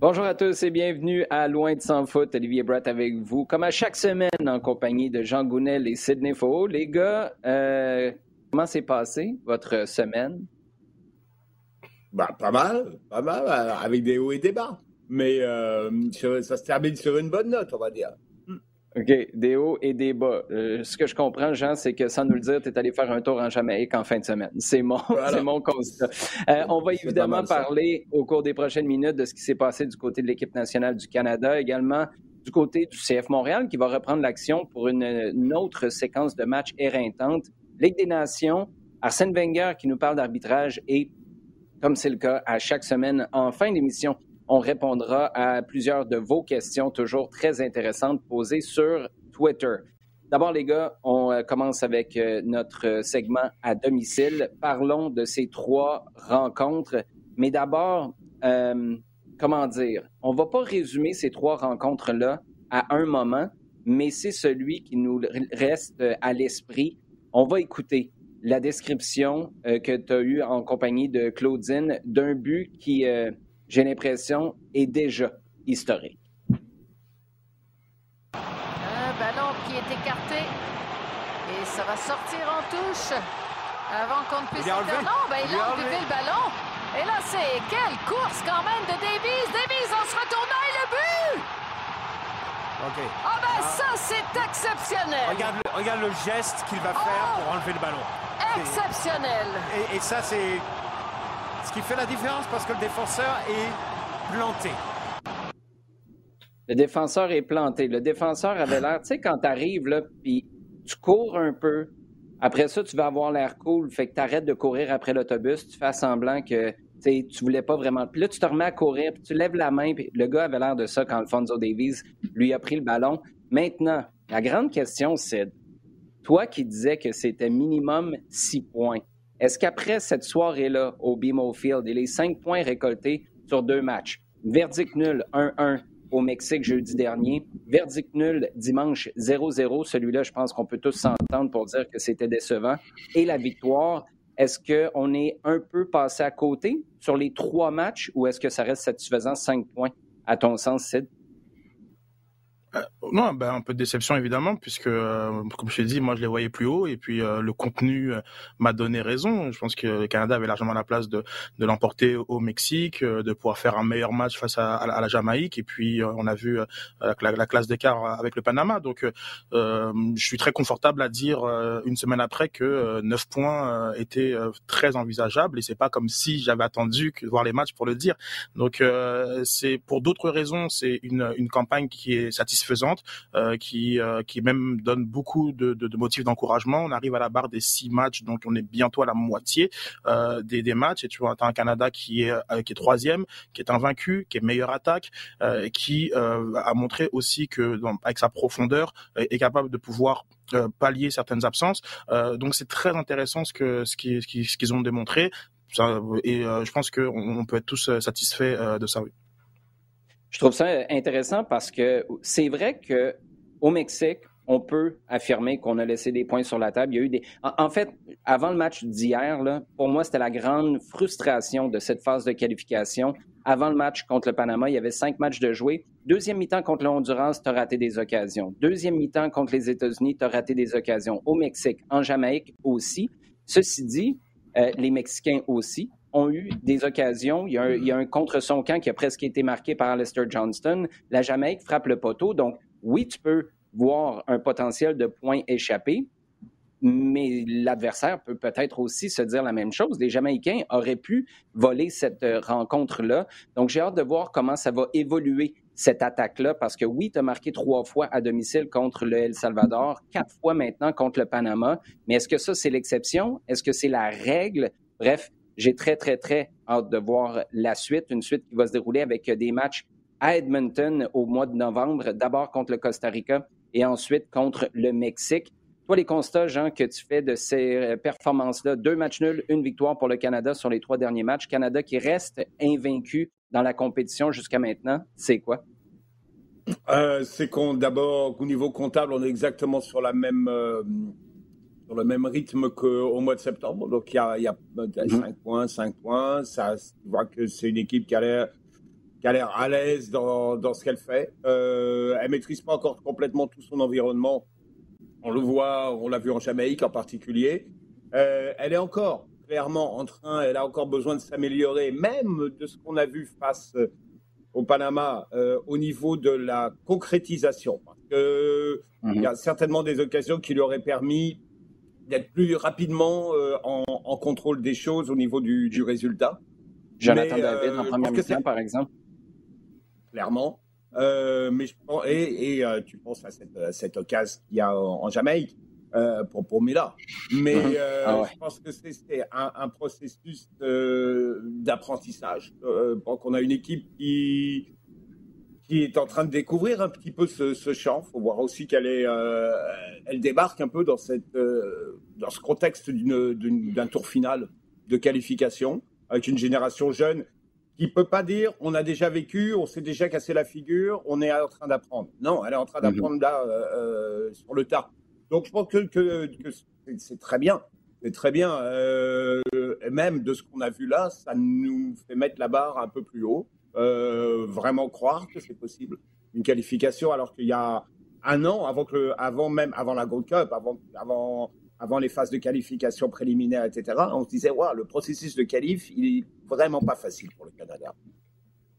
Bonjour à tous et bienvenue à Loin de sans foot. Olivier Brett avec vous, comme à chaque semaine en compagnie de Jean Gounel et Sidney Faux. Les gars, euh, comment s'est passé votre semaine? Bah, pas mal, pas mal, avec des hauts et des bas. Mais euh, ça se termine sur une bonne note, on va dire. OK, des hauts et des bas. Euh, ce que je comprends, Jean, c'est que sans nous le dire, tu es allé faire un tour en Jamaïque en fin de semaine. C'est mon, mon constat. Euh, on va évidemment parler au cours des prochaines minutes de ce qui s'est passé du côté de l'équipe nationale du Canada, également du côté du CF Montréal qui va reprendre l'action pour une, autre séquence de matchs éreintante. Ligue des Nations, Arsène Wenger qui nous parle d'arbitrage et, comme c'est le cas à chaque semaine en fin d'émission, on répondra à plusieurs de vos questions, toujours très intéressantes, posées sur Twitter. D'abord, les gars, on euh, commence avec euh, notre segment à domicile. Parlons de ces trois rencontres. Mais d'abord, euh, comment dire, on va pas résumer ces trois rencontres-là à un moment, mais c'est celui qui nous reste à l'esprit. On va écouter la description que tu as eue en compagnie de Claudine d'un but qui j'ai l'impression, est déjà historique. Un ballon qui est écarté et ça va sortir en touche avant qu'on ne puisse faire. Non, ben, il a enlevé le ballon. Et là, c'est quelle course quand même de Davies. Davies en se retournant et le but! OK. Ah ben ah. ça, c'est exceptionnel. Regarde le, regarde le geste qu'il va faire pour oh! enlever le ballon. Exceptionnel. et ça, c'est ce qui fait la différence parce que le défenseur est planté. Le défenseur est planté. Le défenseur avait l'air, tu sais, quand tu arrives, là, puis tu cours un peu. Après ça, tu vas avoir l'air cool. Fait que tu arrêtes de courir après l'autobus. Tu fais semblant que tu voulais pas vraiment. Puis là, tu te remets à courir, puis tu lèves la main. Puis le gars avait l'air de ça quand Alfonso Davies lui a pris le ballon. Maintenant, la grande question, c'est toi qui disais que c'était minimum six points, est-ce qu'après cette soirée-là au BMO Field et les cinq points récoltés sur deux matchs, verdict nul 1-1 au Mexique jeudi dernier, verdict nul dimanche 0-0, celui-là, je pense qu'on peut tous s'entendre pour dire que c'était décevant, et la victoire, est-ce qu'on est un peu passé à côté sur les trois matchs ou est-ce que ça reste satisfaisant, cinq points, à ton sens, Sid? Euh, non, ben, un peu de déception évidemment, puisque euh, comme je t'ai dit, moi je les voyais plus haut et puis euh, le contenu m'a donné raison. Je pense que le Canada avait largement la place de, de l'emporter au Mexique, de pouvoir faire un meilleur match face à, à, la Jamaïque et puis on a vu la, la, classe d'écart avec le Panama. Donc je suis très confortable à dire une semaine après que 9 points étaient très envisageables et c'est pas comme si j'avais attendu que voir les matchs pour le dire. Donc c'est pour d'autres raisons, c'est une, une campagne qui est satisfaisante satisfaisante, euh, qui euh, qui même donne beaucoup de, de, motifs d'encouragement. On arrive à la barre des six matchs, donc on est bientôt à la moitié euh, des, des matchs. Et tu vois, as un Canada qui est qui est troisième, qui est invaincu, qui est meilleure attaque, qui a montré aussi que avec sa profondeur est capable de pouvoir pallier certaines absences. donc c'est très intéressant ce que ce qu'ils ce qu'ils ont démontré. et je pense qu'on on peut être tous satisfaits de ça. Je trouve ça intéressant parce que c'est vrai que au Mexique, on peut affirmer qu'on a laissé des points sur la table. Il y a eu des. En, fait, avant le match d'hier, pour moi, c'était la grande frustration de cette phase de qualification. Avant le match contre le Panama, il y avait cinq matchs de jouer. Deuxième mi-temps contre le Honduras, tu as raté des occasions. Deuxième mi-temps contre les États-Unis, tu as raté des occasions. Au Mexique, en Jamaïque aussi. Ceci dit, euh, les Mexicains aussi ont eu des occasions. Il y, a un, contre son camp qui a presque été marqué par Lester Johnston. La Jamaïque frappe le poteau. Donc, oui, tu peux voir un potentiel de points échappés, mais l'adversaire peut peut-être aussi se dire la même chose. Les Jamaïcains auraient pu voler cette euh, rencontre-là. Donc, j'ai hâte de voir comment ça va évoluer cette attaque-là, parce que oui, tu as marqué trois fois à domicile contre le El Salvador, quatre fois maintenant contre le Panama, mais est-ce que ça, c'est l'exception? Est-ce que c'est la règle? Bref, j'ai très, très, très hâte de voir la suite, une suite qui va se dérouler avec des matchs à Edmonton au mois de novembre, d'abord contre le Costa Rica et ensuite contre le Mexique. Toi, les constats, Jean, que tu fais de ces performances-là, deux matchs nuls, une victoire pour le Canada sur les trois derniers matchs. Canada qui reste invaincu dans la compétition jusqu'à maintenant, c'est quoi? Euh, c'est qu'on, d'abord, au niveau comptable, on est exactement sur la même, euh, sur le même rythme qu'au mois de septembre. Donc, il y a, il y a 5 mhm. points, 5 points. Ça, tu vois que c'est une équipe qui a l'air qui a l'air à l'aise dans, dans, ce qu'elle fait. Euh, elle maîtrise pas encore complètement tout son environnement. On le voit, on l'a vu en Jamaïque en particulier. Euh, elle est encore clairement en train, elle a encore besoin de s'améliorer, même de ce qu'on a vu face au Panama euh, au niveau de la concrétisation. Parce que mhm. il y a certainement des occasions qui lui auraient permis d'être plus rapidement euh, en, en, contrôle des choses au niveau du, du résultat. Jonathan mais, David en euh, première mi par exemple. Clairement. Euh, mais je, et, et tu penses à cette, à cette occasion qu'il y a en, en Jamaïque euh, pour, pour Mila. Mais mhm. euh, ah ouais. je pense que c'est un, un, processus d'apprentissage. Euh, qu'on a une équipe qui, qui est en train de découvrir un petit peu ce, ce champ. Il faut voir aussi qu'elle est, euh, elle débarque un peu dans, cette, euh, dans ce contexte d'un tour final de qualification avec une génération jeune qui peut pas dire on a déjà vécu, on s'est déjà cassé la figure, on est en train d'apprendre. Non, elle est en train mhm. d'apprendre là euh, sur le tas. Donc je pense que, que, que c'est très bien. C'est très bien. Euh, même de ce qu'on a vu là, ça nous fait mettre la barre un peu plus haut. Euh, vraiment croire que c'est possible une qualification alors qu'il y a un an avant que avant même avant la Gold Cup, avant avant avant les phases de qualification préliminaires, etc. On se disait, ouais, le processus de qualif, il est vraiment pas facile pour le Canada.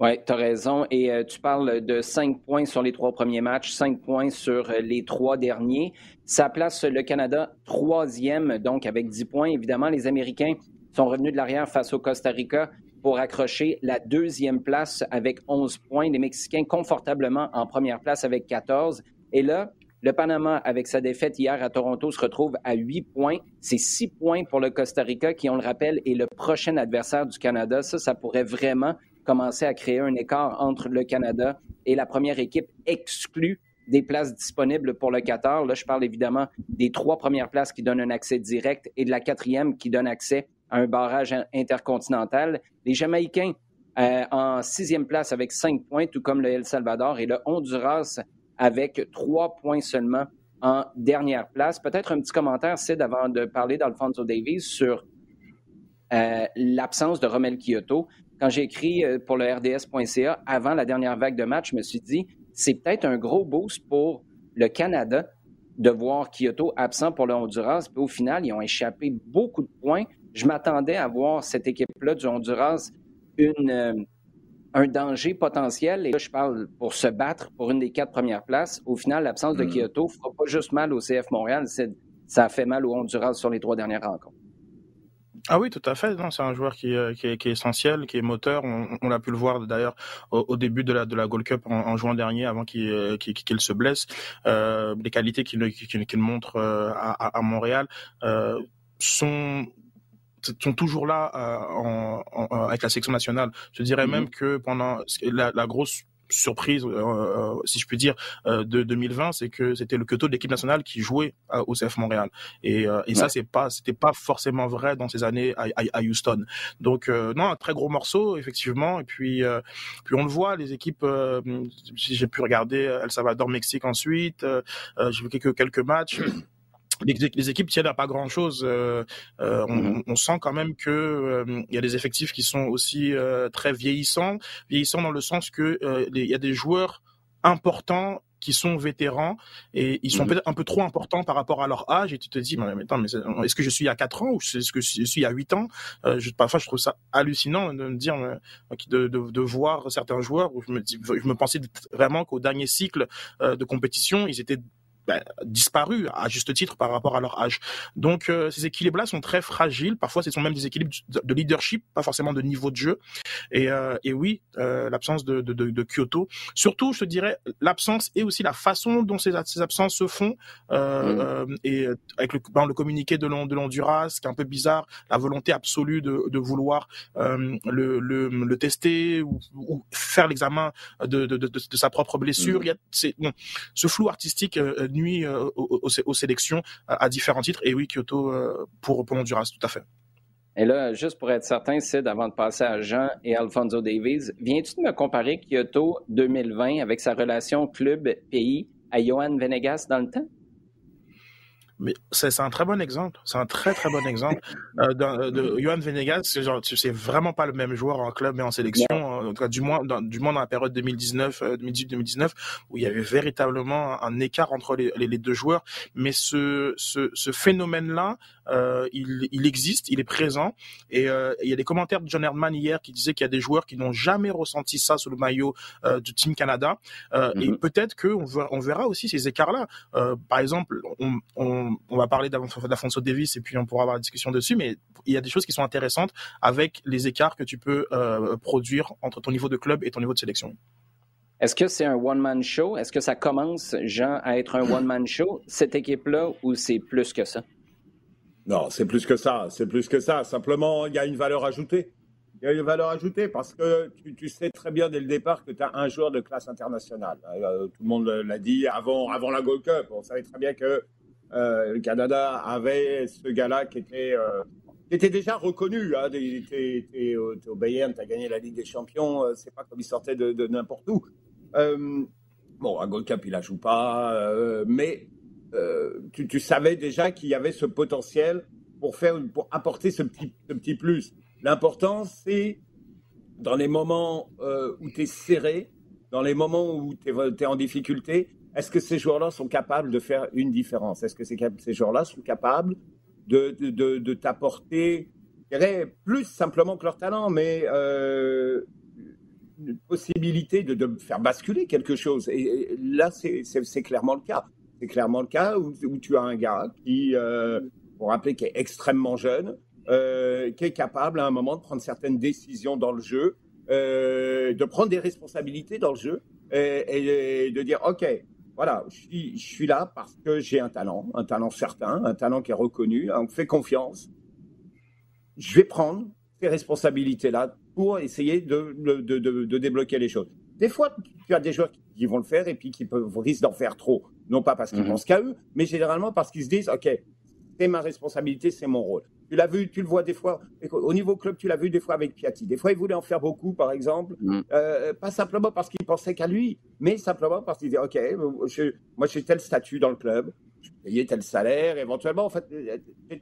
Oui, tu as raison. Et euh, tu parles de cinq points sur les trois premiers matchs, cinq points sur euh, les trois derniers. Ça place le Canada troisième, donc avec dix points. Évidemment, les Américains sont revenus de l'arrière face au Costa Rica pour accrocher la deuxième place avec 11 points. Les Mexicains confortablement en première place avec 14. Et là, le Panama, avec sa défaite hier à Toronto, se retrouve à 8 points. C'est 6 points pour le Costa Rica, qui, on le rappelle, est le prochain adversaire du Canada. Ça, ça pourrait vraiment commencer à créer un écart entre le Canada et la première équipe exclue des places disponibles pour le Qatar. Là, je parle évidemment des trois premières places qui donnent un accès direct et de la quatrième qui donne accès un barrage intercontinental. Les Jamaïcains euh, en sixième place avec cinq points, tout comme le El Salvador, et le Honduras avec trois points seulement en dernière place. Peut-être un petit commentaire, Sid, avant de parler d'Alfonso Davies sur euh, l'absence de Romel Kyoto quand j'ai écrit euh, pour le RDS.ca avant la dernière vague de match, je me suis dit, c'est peut-être un gros boost pour le Canada de voir Kyoto absent pour le Honduras. Puis au final, ils ont échappé beaucoup de points. Je m'attendais à voir cette équipe-là du Honduras une, euh, un danger potentiel. Et là, je parle pour se battre pour une des quatre premières places. Au final, l'absence de mm. Kyoto ne fera pas juste mal au CF Montréal, ça a fait mal au Honduras sur les trois dernières rencontres. Ah oui, tout à fait. Non, c'est un joueur qui, euh, qui, est, qui, est, essentiel, qui est moteur. On, on a pu le voir d'ailleurs au, au, début de la de la Gold Cup en, en juin dernier, avant qu'il euh, qu'il se blesse. Euh, les qualités qu'il montre à, à, Montréal euh, sont sont toujours là euh, en, en, avec la section nationale. Je dirais -hmm. même que pendant la, la grosse surprise, euh, euh, si je puis dire, euh, de 2020, c'est que c'était le Kyoto de l'équipe nationale qui jouait au CF Montréal. Et, et ouais. ça, c'est pas, c'était pas forcément vrai dans ces années à, à, à Houston. Donc non, un très gros morceau effectivement. Et puis, puis on le voit, les équipes. si j'ai pu regarder El Salvador, Mexique ensuite, j'ai vu quelques quelques matchs les, les, équipes tiennent à pas grand chose. Euh, euh, on, mm-hmm. on, sent quand même que euh, il y a des effectifs qui sont aussi euh, très vieillissants, vieillissants dans le sens que euh, il y a des joueurs importants qui sont vétérans et ils sont mmh. peut-être un peu trop importants par rapport à leur âge et tu te dis mais, attends mais est-ce que je suis à 4 ans ou est-ce que je suis à 8 ans? Euh, je, parfois je trouve ça hallucinant de me dire de, de, de voir certains joueurs où je me dis je me pensais vraiment qu'au dernier cycle euh, de compétition ils étaient bah, disparu à juste titre par rapport à leur âge. Donc euh, ces équilibres-là sont très fragiles. Parfois, ce sont même des équilibres de leadership, pas forcément de niveau de jeu. Et, euh, et oui, euh, l'absence de, de, de, de, Kyoto. Surtout, je te dirais, l'absence et aussi la façon dont ces, ces absences se font. Euh, mm. et avec le, communiqué de l'Honduras, qui est un peu bizarre, la volonté absolue de, vouloir le, le, le, tester ou, ou faire l'examen de, sa propre blessure. Mm. Il y a, bon, ce flou artistique nuit euh, aux, aux, sélections à différents titres. Et oui, Kyoto euh, pour, pour Honduras, tout à fait. Et là, juste pour être certain, Sid, avant de passer à Jean et Alfonso Davies, viens-tu de me comparer Kyoto 2020 avec sa relation club-pays à Johan Venegas dans le temps? Mais c'est un très bon exemple. C'est un très très bon exemple euh, de, de Johan Venegas. C'est vraiment pas le même joueur en club et en sélection. En tout cas, du moins, dans, du moins dans la période 2019, 2018-2019, où il y avait véritablement un, écart entre les, les, deux joueurs. Mais ce, ce, ce phénomène-là, euh, il, il, existe, il est présent. Et euh, il y a des commentaires de John Herdman hier qui disaient qu'il y a des joueurs qui n'ont jamais ressenti ça sous le maillot euh, du Team Canada. Euh, Et mhm. peut-être qu'on verra, on verra aussi ces écarts-là. Euh, par exemple, on, on, on va parler d'Afonso Davis et puis on pourra avoir la discussion dessus, mais il y a des choses qui sont intéressantes avec les écarts que tu peux euh, produire entre ton niveau de club et ton niveau de sélection. Est-ce que c'est un one-man show? Est-ce que ça commence, Jean, à être un one-man show, cette équipe-là, ou c'est plus que ça? Non, c'est plus que ça. C'est plus que ça. Simplement, il y a une valeur ajoutée. Il y a une valeur ajoutée parce que tu, sais très bien dès le départ que tu as un joueur de classe internationale. Euh, tout le monde l'a dit avant, avant la Gold Cup. On savait très bien que euh, le Canada avait ce gars-là qui était, euh, était déjà reconnu. Hein. Tu es, au Bayern, tu as gagné la Ligue des Champions. c'est pas comme il sortait de, n'importe où. bon, à Gold Cup, il la joue pas. mais euh, tu, savais déjà qu'il y avait ce potentiel pour, faire, pour apporter ce petit, petit plus. L'important, c'est dans les moments euh, où tu es serré, dans les moments où tu es, en difficulté, est-ce que ces joueurs-là sont capables de faire une différence? Est-ce que ces joueurs-là sont capables de, de, de, t'apporter, plus simplement que leur talent, mais euh, une possibilité de, de, faire basculer quelque chose. Et, là, c'est clairement le cas. C'est clairement le cas où, tu as un gars qui, euh, pour rappeler, qui est extrêmement jeune, euh, qui est capable à un moment de prendre certaines décisions dans le jeu, euh, de prendre des responsabilités dans le jeu et, de dire OK, voilà, je suis, là parce que j'ai un talent, un talent certain, un talent qui est reconnu, on me fait confiance. Je vais prendre ces responsabilités-là pour essayer de, de, débloquer les choses. Des fois, tu as des joueurs qui vont le faire et puis qui peuvent, risquent d'en faire trop. Non pas parce qu'ils mhm. pensent qu'à eux, mais généralement parce qu'ils se disent, OK, c'est ma responsabilité, c'est mon rôle. Tu l'as vu, tu le vois des fois. Au niveau club, tu l'as vu des fois avec Piatti. Des fois, il voulait en faire beaucoup, par exemple. Mhm. Euh, pas simplement parce qu'il pensait qu'à lui, mais simplement parce qu'il disait, OK, moi, j'ai tel statut dans le club payer tel salaire, éventuellement, en fait,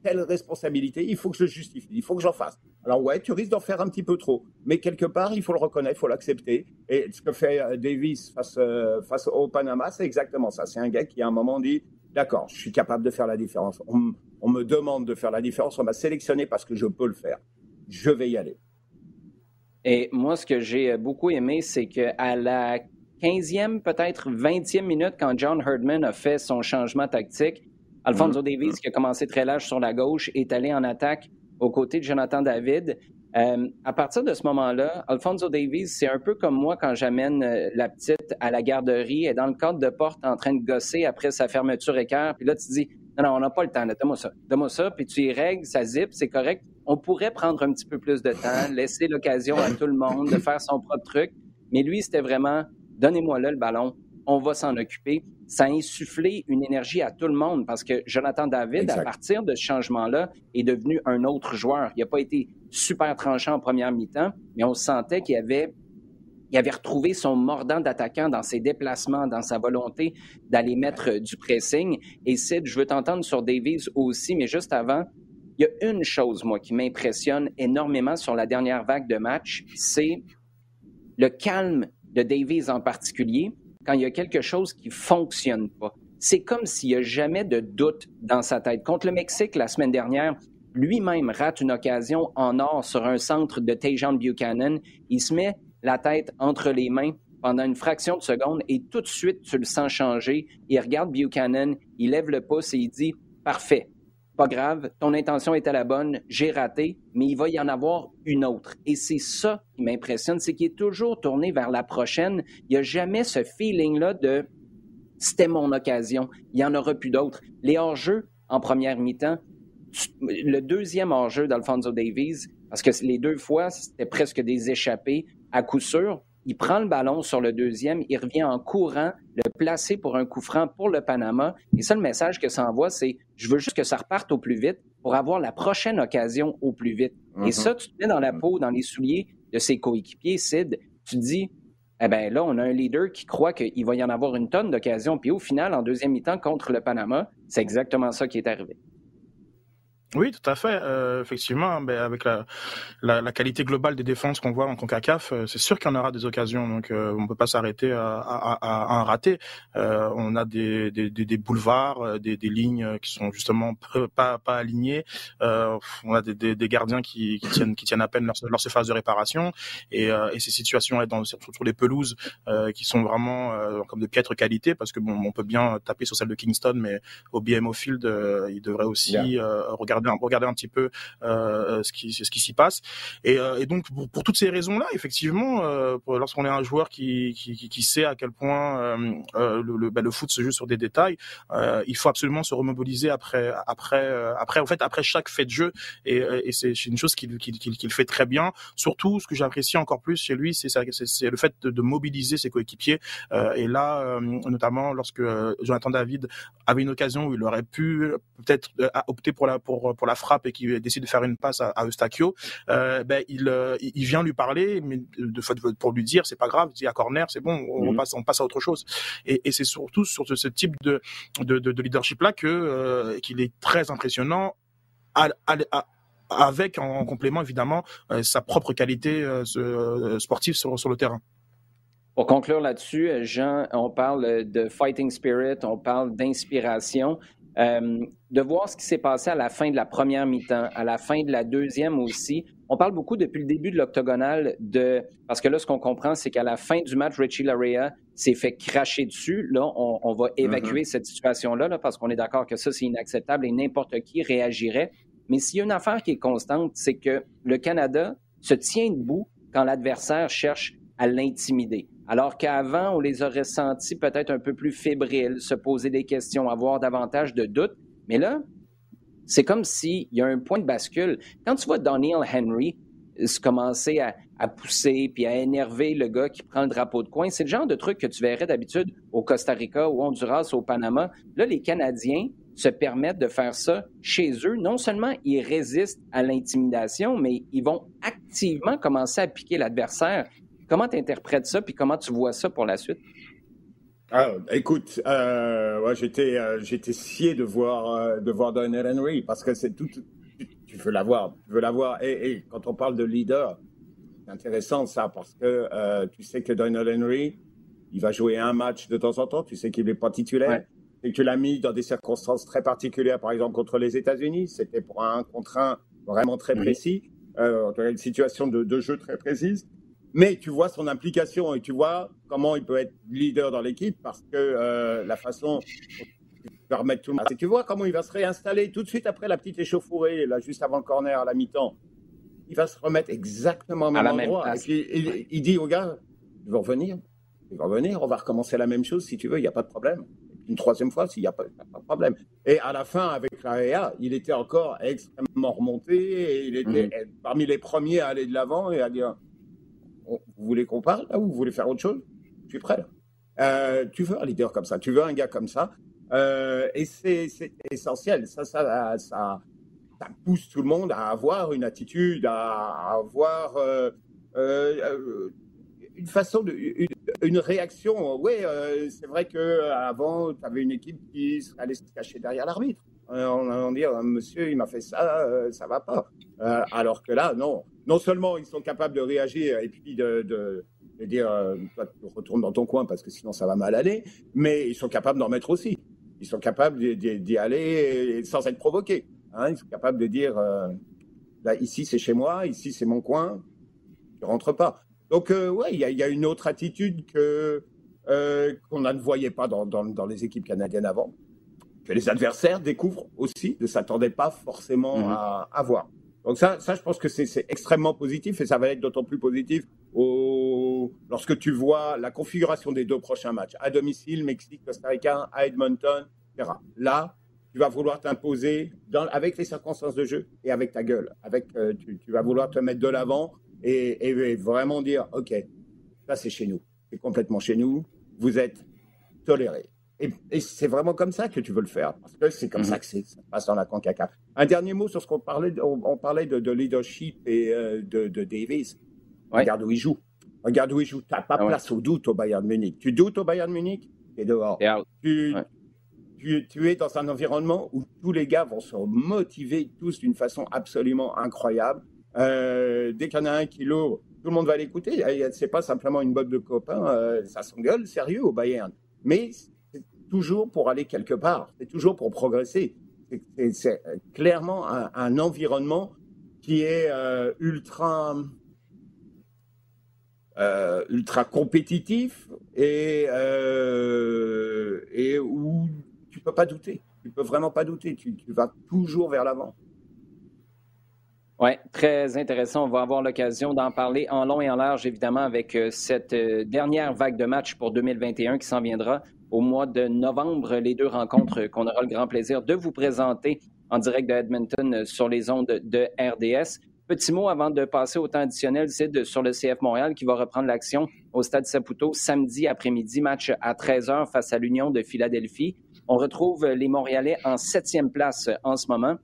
telle responsabilité, il faut que je le justifie, il faut que j'en fasse. Alors ouais, tu risques d'en faire un petit peu trop, mais quelque part, il faut le reconnaître, il faut l'accepter. Et ce que fait euh, Davis face, euh, face au Panama, c'est exactement ça. C'est un gars qui, à un moment, dit, d'accord, je suis capable de faire la différence. On, on me demande de faire la différence, on m'a sélectionné parce que je peux le faire. Je vais y aller. Et moi, ce que j'ai beaucoup aimé, c'est qu'à la 15e, peut-être 20e minute, quand John Herdman a fait son changement tactique, Alfonso mm-hmm. Davis, qui a commencé très large sur la gauche, est allé en attaque aux côtés de Jonathan David. Euh, à partir de ce moment-là, Alfonso Davis, c'est un peu comme moi quand j'amène euh, la petite à la garderie, et dans le cadre de porte en train de gosser après sa fermeture équerre. Puis là, tu dis, non, non, on n'a pas le temps, donne-moi ça. Donne-moi ça, puis tu y règles, ça zip, c'est correct. On pourrait prendre un petit peu plus de temps, laisser l'occasion à tout le monde de faire son propre truc. Mais lui, c'était vraiment donnez-moi là le ballon, on va s'en occuper. Ça a insufflé une énergie à tout le monde parce que Jonathan David, à partir de ce changement-là, est devenu un autre joueur. Il n'a pas été super tranchant en première mi-temps, mais on sentait qu'il avait il avait retrouvé son mordant d'attaquant dans ses déplacements, dans sa volonté d'aller mettre du pressing. Et Sid, je veux t'entendre sur Davies aussi, mais juste avant, il y a une chose, moi, qui m'impressionne énormément sur la dernière vague de match, c'est le calme de Davies en particulier, quand il y a quelque chose qui fonctionne pas. C'est comme s'il n'y a jamais de doute dans sa tête. Contre le Mexique, la semaine dernière, lui-même rate une occasion en or sur un centre de Tejan Buchanan. Il se met la tête entre les mains pendant une fraction de seconde et tout de suite, tu le sens changer. Il regarde Buchanan, il lève le pouce et il dit Parfait, pas grave, ton intention était la bonne, j'ai raté, mais il va y en avoir une autre. Et c'est ça qui m'impressionne, c'est qu'il est toujours tourné vers la prochaine. Il n'y a jamais ce feeling-là de c'était mon occasion, il n'y en aura plus d'autres. Les hors-jeux en première mi-temps, le deuxième hors-jeu d'Alfonso Davies, parce que les deux fois, c'était presque des échappés à coup sûr, il prend le ballon sur le deuxième, il revient en courant, le placer pour un coup franc pour le Panama. Et ça, le message que ça envoie, c'est je veux juste que ça reparte au plus vite pour avoir la prochaine occasion au plus vite. Et mhm. ça, tu te mets dans la peau, dans les souliers de ses coéquipiers, Sid. Tu te dis, eh bien là, on a un leader qui croit qu'il va y en avoir une tonne d'occasions. Puis au final, en deuxième mi-temps, contre le Panama, c'est exactement ça qui est arrivé. Oui, tout à fait. Euh, effectivement, ben, avec la, la, la, qualité globale des défenses qu'on voit en CONCACAF, euh, c'est sûr qu'il y en aura des occasions. Donc, euh, on peut pas s'arrêter à, à, à, un raté. Euh, on a des, des, des, boulevards, euh, des, des, lignes qui sont justement pas, pas alignées. on a des, des, gardiens qui, qui, tiennent, qui tiennent à peine leur, leur phase de réparation. Et, et ces situations dans, sur, sur les pelouses qui sont vraiment comme de piètre qualité, parce que bon, on peut bien taper sur celle de Kingston, mais au BMO Field, il devrait aussi regarder un petit peu euh, ce qui ce qui s'y passe. Et, euh, donc pour, toutes ces raisons-là, effectivement, euh, lorsqu'on est un joueur qui, qui, sait à quel point le, bah, le, foot se joue sur des détails, il faut absolument se remobiliser après après après en fait après chaque fait de jeu. Et, c'est une chose qu'il qu'il qu'il fait très bien. Surtout, ce que j'apprécie encore plus chez lui, c'est le fait de, de mobiliser ses coéquipiers. et là, notamment lorsque Jonathan David avait une occasion où il aurait pu peut-être opter pour la pour pour, la frappe et qui décide de faire une passe à, Eustachio, euh, ben il, euh, il vient lui parler, mais de fait pour lui dire c'est pas grave, il y a corner, c'est bon, on, mhm. passe on passe à autre chose. Et, et c'est surtout sur ce, type de de, de, leadership là que euh, qu'il est très impressionnant à, avec en, complément évidemment sa propre qualité sportive sur, sur le terrain. Pour conclure là-dessus, Jean, on parle de fighting spirit, on parle d'inspiration. Euh, de voir ce qui s'est passé à la fin de la première mi-temps, à la fin de la deuxième aussi. On parle beaucoup depuis le début de l'octogonal de parce que là, ce qu'on comprend, c'est qu'à la fin du match, Richie Larea s'est fait cracher dessus. Là, on, va évacuer mm-hmm. cette situation-là là, parce qu'on est d'accord que ça, c'est inacceptable et n'importe qui réagirait. Mais s'il y a une affaire qui est constante, c'est que le Canada se tient debout quand l'adversaire cherche à l'intimider. Alors qu'avant, on les aurait sentis peut-être un peu plus fébriles, se poser des questions, avoir davantage de doutes. Mais là, c'est comme s'il y a un point de bascule. Quand tu vois Daniel Henry se commencer à, pousser puis à énerver le gars qui prend le drapeau de coin, c'est le genre de truc que tu verrais d'habitude au Costa Rica, au Honduras, au Panama. Là, les Canadiens se permettent de faire ça chez eux. Non seulement ils résistent à l'intimidation, mais ils vont activement commencer à piquer l'adversaire. Comment tu interprètes ça, puis comment tu vois ça pour la suite? Ah, écoute, euh, j'étais euh, j'étais scié de voir euh, de voir Henry parce que c'est tout, tu, veux l'avoir, tu veux l'avoir et, et, quand on parle de leader, c'est intéressant ça parce que euh, tu sais que Daniel Henry, il va jouer un match de temps en temps, tu sais qu'il n'est pas titulaire et que tu l'as mis dans des circonstances très particulières, par exemple contre les États-Unis, c'était pour un contre un vraiment très précis, une situation de, de jeu très précise. Mais tu vois son implication et tu vois comment il peut être leader dans l'équipe parce que euh, la façon de remettre tout le monde. Et tu vois comment il va se réinstaller tout de suite après la petite échauffourée, là, juste avant le corner à la mi-temps. Il va se remettre exactement au même endroit. il, dit au gars, il va revenir. Il va revenir, on va recommencer la même chose si tu veux, il n'y a pas de problème. Une troisième fois, s'il n'y a, pas de problème. Et à la fin, avec la il était encore extrêmement remonté et il était mhm. parmi les premiers à aller de l'avant et à dire vous voulez qu'on parle là ou vous voulez faire autre chose? Je suis prêt. Euh, tu veux un leader comme ça, tu veux un gars comme ça. Euh, et c'est essentiel. Ça, ça, ça, ça, pousse tout le monde à avoir une attitude, à avoir euh, une façon de, une, réaction. Oui, c'est vrai que avant, tu avais une équipe qui allait se cacher derrière l'arbitre. On allait dire, monsieur, il m'a fait ça, ça va pas. alors que là, non non seulement ils sont capables de réagir et puis de, de, dire euh, retourne dans ton coin parce que sinon ça va mal aller, mais ils sont capables d'en mettre aussi. Ils sont capables d'y aller sans être provoqués. Hein. Ils sont capables de dire euh, ici c'est chez moi, ici c'est mon coin, je rentre pas. Donc euh, ouais, il y, a, une autre attitude que euh, qu'on ne voyait pas dans, dans, dans, les équipes canadiennes avant, que les adversaires découvrent aussi, ne s'attendaient pas forcément mmh. à, à voir. Donc ça, ça je pense que c'est extrêmement positif et ça va être d'autant plus positif au... lorsque tu vois la configuration des deux prochains matchs à domicile, Mexique, Costa Rica, à Edmonton, etc. Là, tu vas vouloir t'imposer avec les circonstances de jeu et avec ta gueule. Avec, euh, tu, tu, vas vouloir te mettre de l'avant et, et, vraiment dire, OK, ça c'est chez nous. C'est complètement chez nous. Vous êtes tolérés. Et, c'est vraiment comme ça que tu veux le faire, parce que c'est comme mhm. ça que ça passe dans la CONCACAF. Un dernier mot sur ce qu'on parlait, on, parlait de, leadership et euh, de, Davis. Regarde où il joue. Regarde où il joue. Tu n'as pas ah place au doute au Bayern Munich. Tu doutes au Bayern Munich, dehors. Tu, tu, tu, es dans un environnement où tous les gars vont se motiver tous d'une façon absolument incroyable. Euh, dès qu'il y en a un qui lourd, tout le monde va l'écouter. C'est pas simplement une botte de copains, euh, ça s'engueule sérieux au Bayern. Mais c'est toujours pour aller quelque part, c'est toujours pour progresser. C'est clairement un, environnement qui est euh, ultra ultra compétitif et, où tu peux pas douter. Tu peux vraiment pas douter. Tu vas toujours vers l'avant. Oui, très intéressant. On va avoir l'occasion d'en parler en long et en large, évidemment, avec euh, cette euh, dernière vague de matchs pour 2021 qui s'en viendra au mois de novembre. Les deux rencontres qu'on aura le grand plaisir de vous présenter en direct de Edmonton sur les ondes de RDS. Petit mot avant de passer au temps additionnel, c'est sur le CF Montréal qui va reprendre l'action au Stade Saputo samedi après-midi, match à 13h face à l'Union de Philadelphie. On retrouve les Montréalais en septième place en ce moment.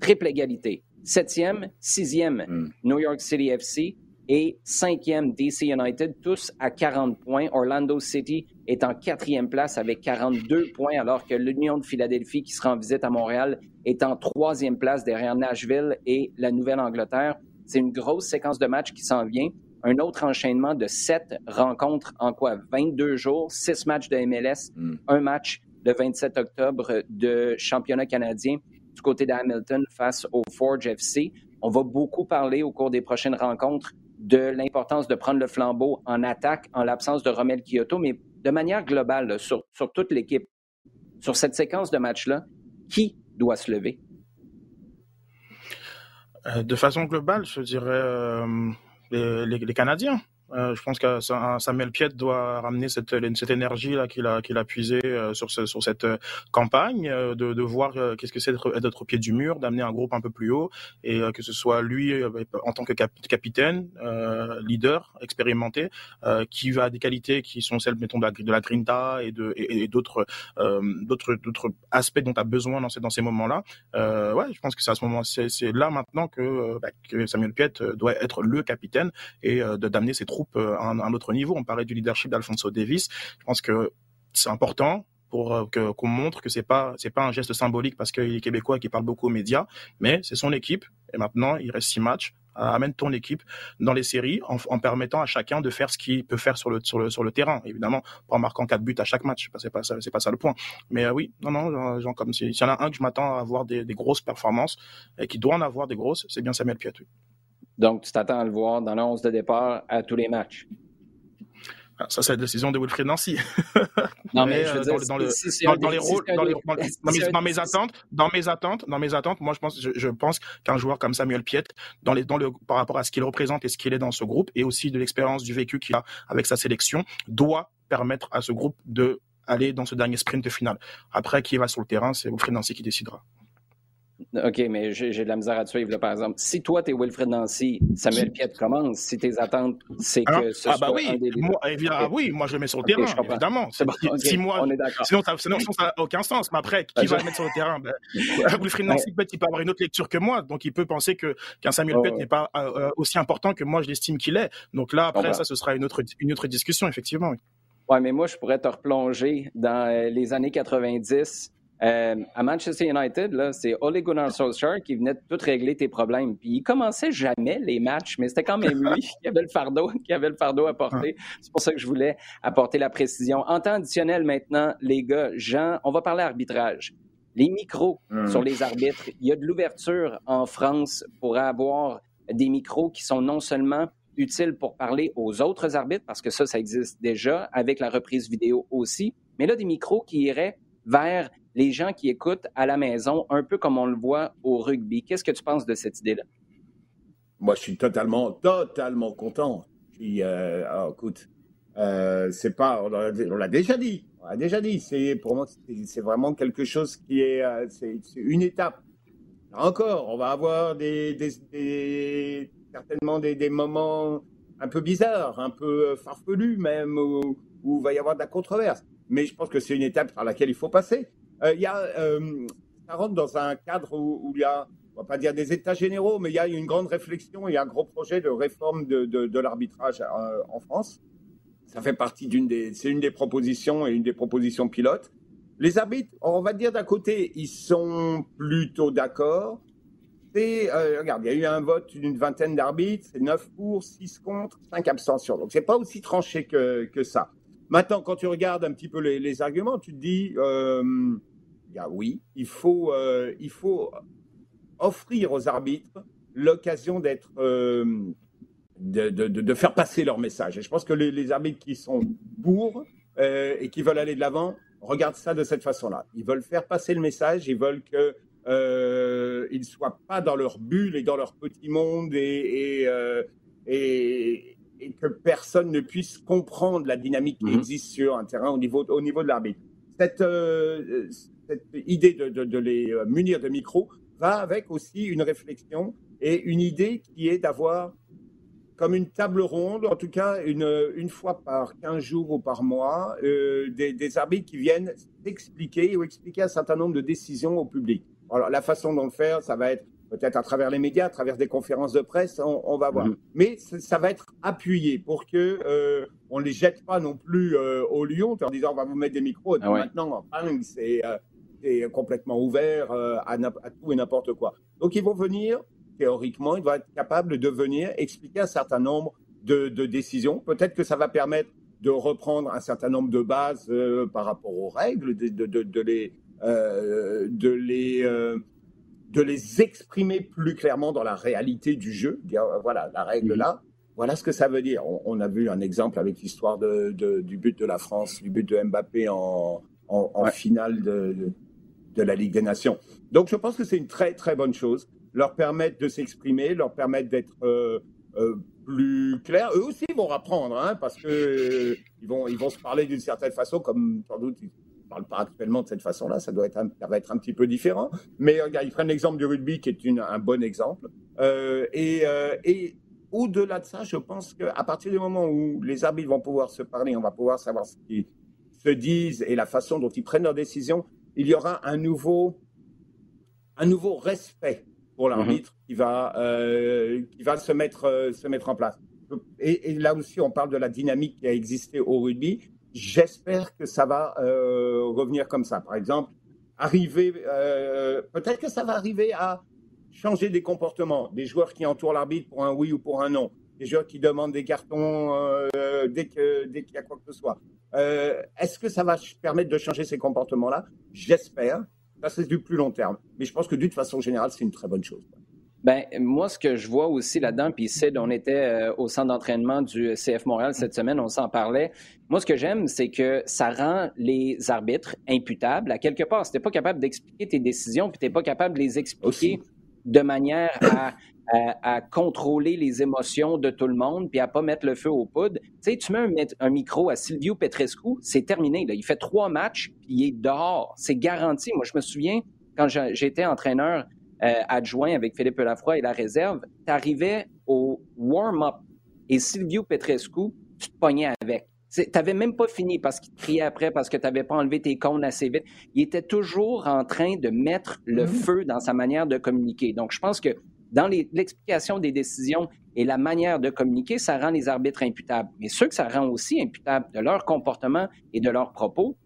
Triple égalité. Septième, sixième, mm. New York City FC et cinquième DC United, tous à 40 points. Orlando City est en quatrième place avec 42 points, alors que l'Union de Philadelphie, qui sera en visite à Montréal, est en troisième place derrière Nashville et la Nouvelle-Angleterre. C'est une grosse séquence de matchs qui s'en vient. Un autre enchaînement de sept rencontres en quoi? 22 jours, six matchs de MLS, mm. un match le 27 octobre de championnat canadien du côté d'Hamilton face au Forge FC. On va beaucoup parler au cours des prochaines rencontres de l'importance de prendre le flambeau en attaque en l'absence de Romel Kyoto, mais de manière globale, sur, sur toute l'équipe, sur cette séquence de matchs-là, qui doit se lever? Euh, de façon globale, je dirais euh, les, Canadiens. Euh, je pense que Samuel Piet doit ramener cette, énergie là qu'il a qu'il a puisé euh, sur ce, sur cette euh, campagne, de, voir qu'est-ce que c'est d'être au pied du mur, d'amener un groupe un peu plus haut et que ce soit lui en tant que capitaine, leader expérimenté, qui a des qualités qui sont celles mettons de la, de la grinta et d'autres aspects dont tu as besoin dans ces ces moments-là. ouais, je pense que c'est à ce moment c'est là maintenant que, bah, Samuel Piet doit être le capitaine et d'amener ses troupes euh, à un, autre niveau. On parlait du leadership d'Alfonso Davis. Je pense que c'est important pour euh, qu'on montre que c'est pas c'est pas un geste symbolique parce qu'il est québécois et qu'il parle beaucoup aux médias, mais c'est son équipe et maintenant il reste six matchs. Euh, amène ton équipe dans les séries en, permettant à chacun de faire ce qu'il peut faire sur le sur le sur le terrain. Évidemment, pas en marquant quatre buts à chaque match, c'est pas c'est pas ça le point. Mais oui, non non, genre, comme s'il y en a un que je m'attends à avoir des, grosses performances et qui doit en avoir des grosses, c'est bien Samuel Piat. Donc, tu t'attends à le voir dans l'11 de départ à tous les matchs. Ah, ça, c'est la décision de Wilfried Nancy. Non, mais, je veux dire, dans, dans, les rôles, dans, mes, attentes, dans mes attentes, dans mes attentes, moi, je pense, je, pense qu'un joueur comme Samuel Piet, dans les, dans le, par rapport à ce qu'il représente et ce qu'il est dans ce groupe, et aussi de l'expérience du vécu qu'il a avec sa sélection, doit permettre à ce groupe de aller dans ce dernier sprint final. Après, qui va sur le terrain, c'est Wilfried Nancy qui décidera. OK, mais j'ai de la misère à te suivre, là, par exemple. Si toi, tu es Wilfred Nancy, Samuel Piet commence, si tes attentes, c'est que ah, ce ah, bah oui. un des moi, ah oui, moi, je le mets sur le terrain, évidemment. si, moi, on est sinon, ça n'a aucun sens. Mais après, qui va le mettre sur le terrain? Ben, Wilfred Nancy, peut-être, il peut avoir une autre lecture que moi. Donc, il peut penser qu'un Samuel Piet n'est pas euh, euh, aussi important que moi, je l'estime qu'il est. Donc là, après, ça, ce sera une autre, une autre discussion, effectivement. Oui. Ouais, mais moi, je pourrais te replonger dans euh, les années 90 euh, à Manchester United, c'est Ole Gunnar Solskjaer qui venait de tout régler tes problèmes. Puis il commençait jamais les matchs, mais c'était quand même lui qui avait le fardeau, qui avait le fardeau à porter. C'est pour ça que je voulais apporter la précision. En temps additionnel maintenant, les gars, Jean, on va parler arbitrage. Les micros hmm. sur les arbitres. Il y a de l'ouverture en France pour avoir des micros qui sont non seulement utiles pour parler aux autres arbitres, parce que ça, ça existe déjà, avec la reprise vidéo aussi, mais là, des micros qui iraient vers les gens qui écoutent à la maison, un peu comme on le voit au rugby. Qu'est-ce que tu penses de cette idée-là? Moi, je suis totalement, totalement content. Puis, euh, ah, écoute, euh, c'est pas, on l'a déjà dit, on l'a déjà dit. C'est pour moi, c'est vraiment quelque chose qui est, euh, c'est une étape. Encore, on va avoir des, certainement des, des, moments un peu bizarres, un peu farfelus même, où, où il va y avoir de la controverse. Mais je pense que c'est une étape par laquelle il faut passer. Euh, il y a, euh, ça rentre dans un cadre où, il y a, on va pas dire des états généraux, mais il y a une grande réflexion, a un gros projet de réforme de, l'arbitrage euh, en France. Ça fait partie d'une des, c'est une des propositions et une des propositions pilotes. Les arbitres, on va dire d'un côté, ils sont plutôt d'accord. Euh, regarde, il y a eu un vote d'une vingtaine d'arbitres, c'est 9 pour, 6 contre, 5 abstentions. Donc, c'est pas aussi tranché que, ça. Maintenant, quand tu regardes un petit peu les, arguments, tu te dis, oui, il faut, euh, il faut offrir aux arbitres l'occasion d'être, euh, de, de, de, faire passer leur message. Et je pense que les, les arbitres qui sont pour et qui veulent aller de l'avant regardent ça de cette façon-là. Ils veulent faire passer le message, ils veulent que euh, ils ne soient pas dans leur bulle et dans leur petit monde et, et, euh, et, que personne ne puisse comprendre la dynamique qui mhm. existe sur un terrain au niveau, au niveau de l'arbitre. Cette, euh, cette idée de, de, de, les munir de micros va avec aussi une réflexion et une idée qui est d'avoir comme une table ronde, en tout cas une, une fois par 15 jours ou par mois, euh, des, des, arbitres qui viennent expliquer ou expliquer un certain nombre de décisions au public. Alors, la façon d'en faire, ça va être peut-être à travers les médias, à travers des conférences de presse, on, va voir. Mhm. Mais ça va être appuyé pour que euh, on les jette pas non plus euh, au lion en disant on va vous mettre des micros. Ah Maintenant, c'est euh, complètement ouvert euh, à, à, tout et n'importe quoi. Donc ils vont venir, théoriquement, ils vont être capables de venir expliquer un certain nombre de, de décisions. Peut-être que ça va permettre de reprendre un certain nombre de bases par rapport aux règles, de, de, de les euh, de, les, euh, de les exprimer plus clairement dans la réalité du jeu. Dire, euh, voilà, la règle mhm. là, voilà ce que ça veut dire. On, a vu un exemple avec l'histoire de, du but de la France, du but de Mbappé en, en, finale de, de, la Ligue des Nations. Donc je pense que c'est une très très bonne chose. Leur permettre de s'exprimer, leur permettre d'être plus clairs. Eux aussi vont apprendre, hein, parce que ils vont ils vont se parler d'une certaine façon, comme sans doute ne parle pas actuellement de cette façon-là, ça, doit être ça va être un petit peu différent. Mais ils prennent l'exemple du rugby qui est un bon exemple. Euh, et, euh, et au-delà de ça, je pense qu'à partir du moment où les arbitres vont pouvoir se parler, on va pouvoir savoir ce qu'ils se disent et la façon dont ils prennent leurs décisions, il y aura un nouveau, un nouveau respect pour l'arbitre qui va, euh, qui va se mettre, se mettre en place. Et, et, là aussi, on parle de la dynamique qui a existé au rugby. J'espère que ça va euh, revenir comme ça. Par exemple, arriver, euh, peut-être que ça va arriver à changer des comportements, des joueurs qui entourent l'arbitre pour un oui ou pour un non, des joueurs qui demandent des cartons euh, dès que dès qu'il y a quoi que ce soit. Est-ce que ça va permettre de changer ces comportements-là? J'espère. Ça, c'est du plus long terme. Mais je pense que d'une façon générale, c'est une très bonne chose. Ben, moi, ce que je vois aussi là-dedans, puis Sid, on était euh, au centre d'entraînement du CF Montréal cette semaine, on s'en parlait. Moi, ce que j'aime, c'est que ça rend les arbitres imputables à quelque part. Si t'es pas capable d'expliquer tes décisions, puis t'es pas capable de les expliquer de manière à, à, contrôler les émotions de tout le monde, puis à pas mettre le feu aux poudres. Tu sais, tu mets un, un micro à Silvio Petrescu, c'est terminé. Là. Il fait trois matchs, puis il est dehors. C'est garanti. Moi, je me souviens, quand j'étais entraîneur euh, adjoint avec Philippe Lafroy et la réserve, tu arrivais au warm-up et Silvio Petrescu, tu te pognais avec. Tu n'avais même pas fini parce qu'il te criait après parce que tu n'avais pas enlevé tes cônes assez vite. Il était toujours en train de mettre le mm-hmm. feu dans sa manière de communiquer. Donc, je pense que dans l'explication des décisions et la manière de communiquer, ça rend les arbitres imputables. Mais ceux que ça rend aussi imputables de leur comportement et de leurs propos,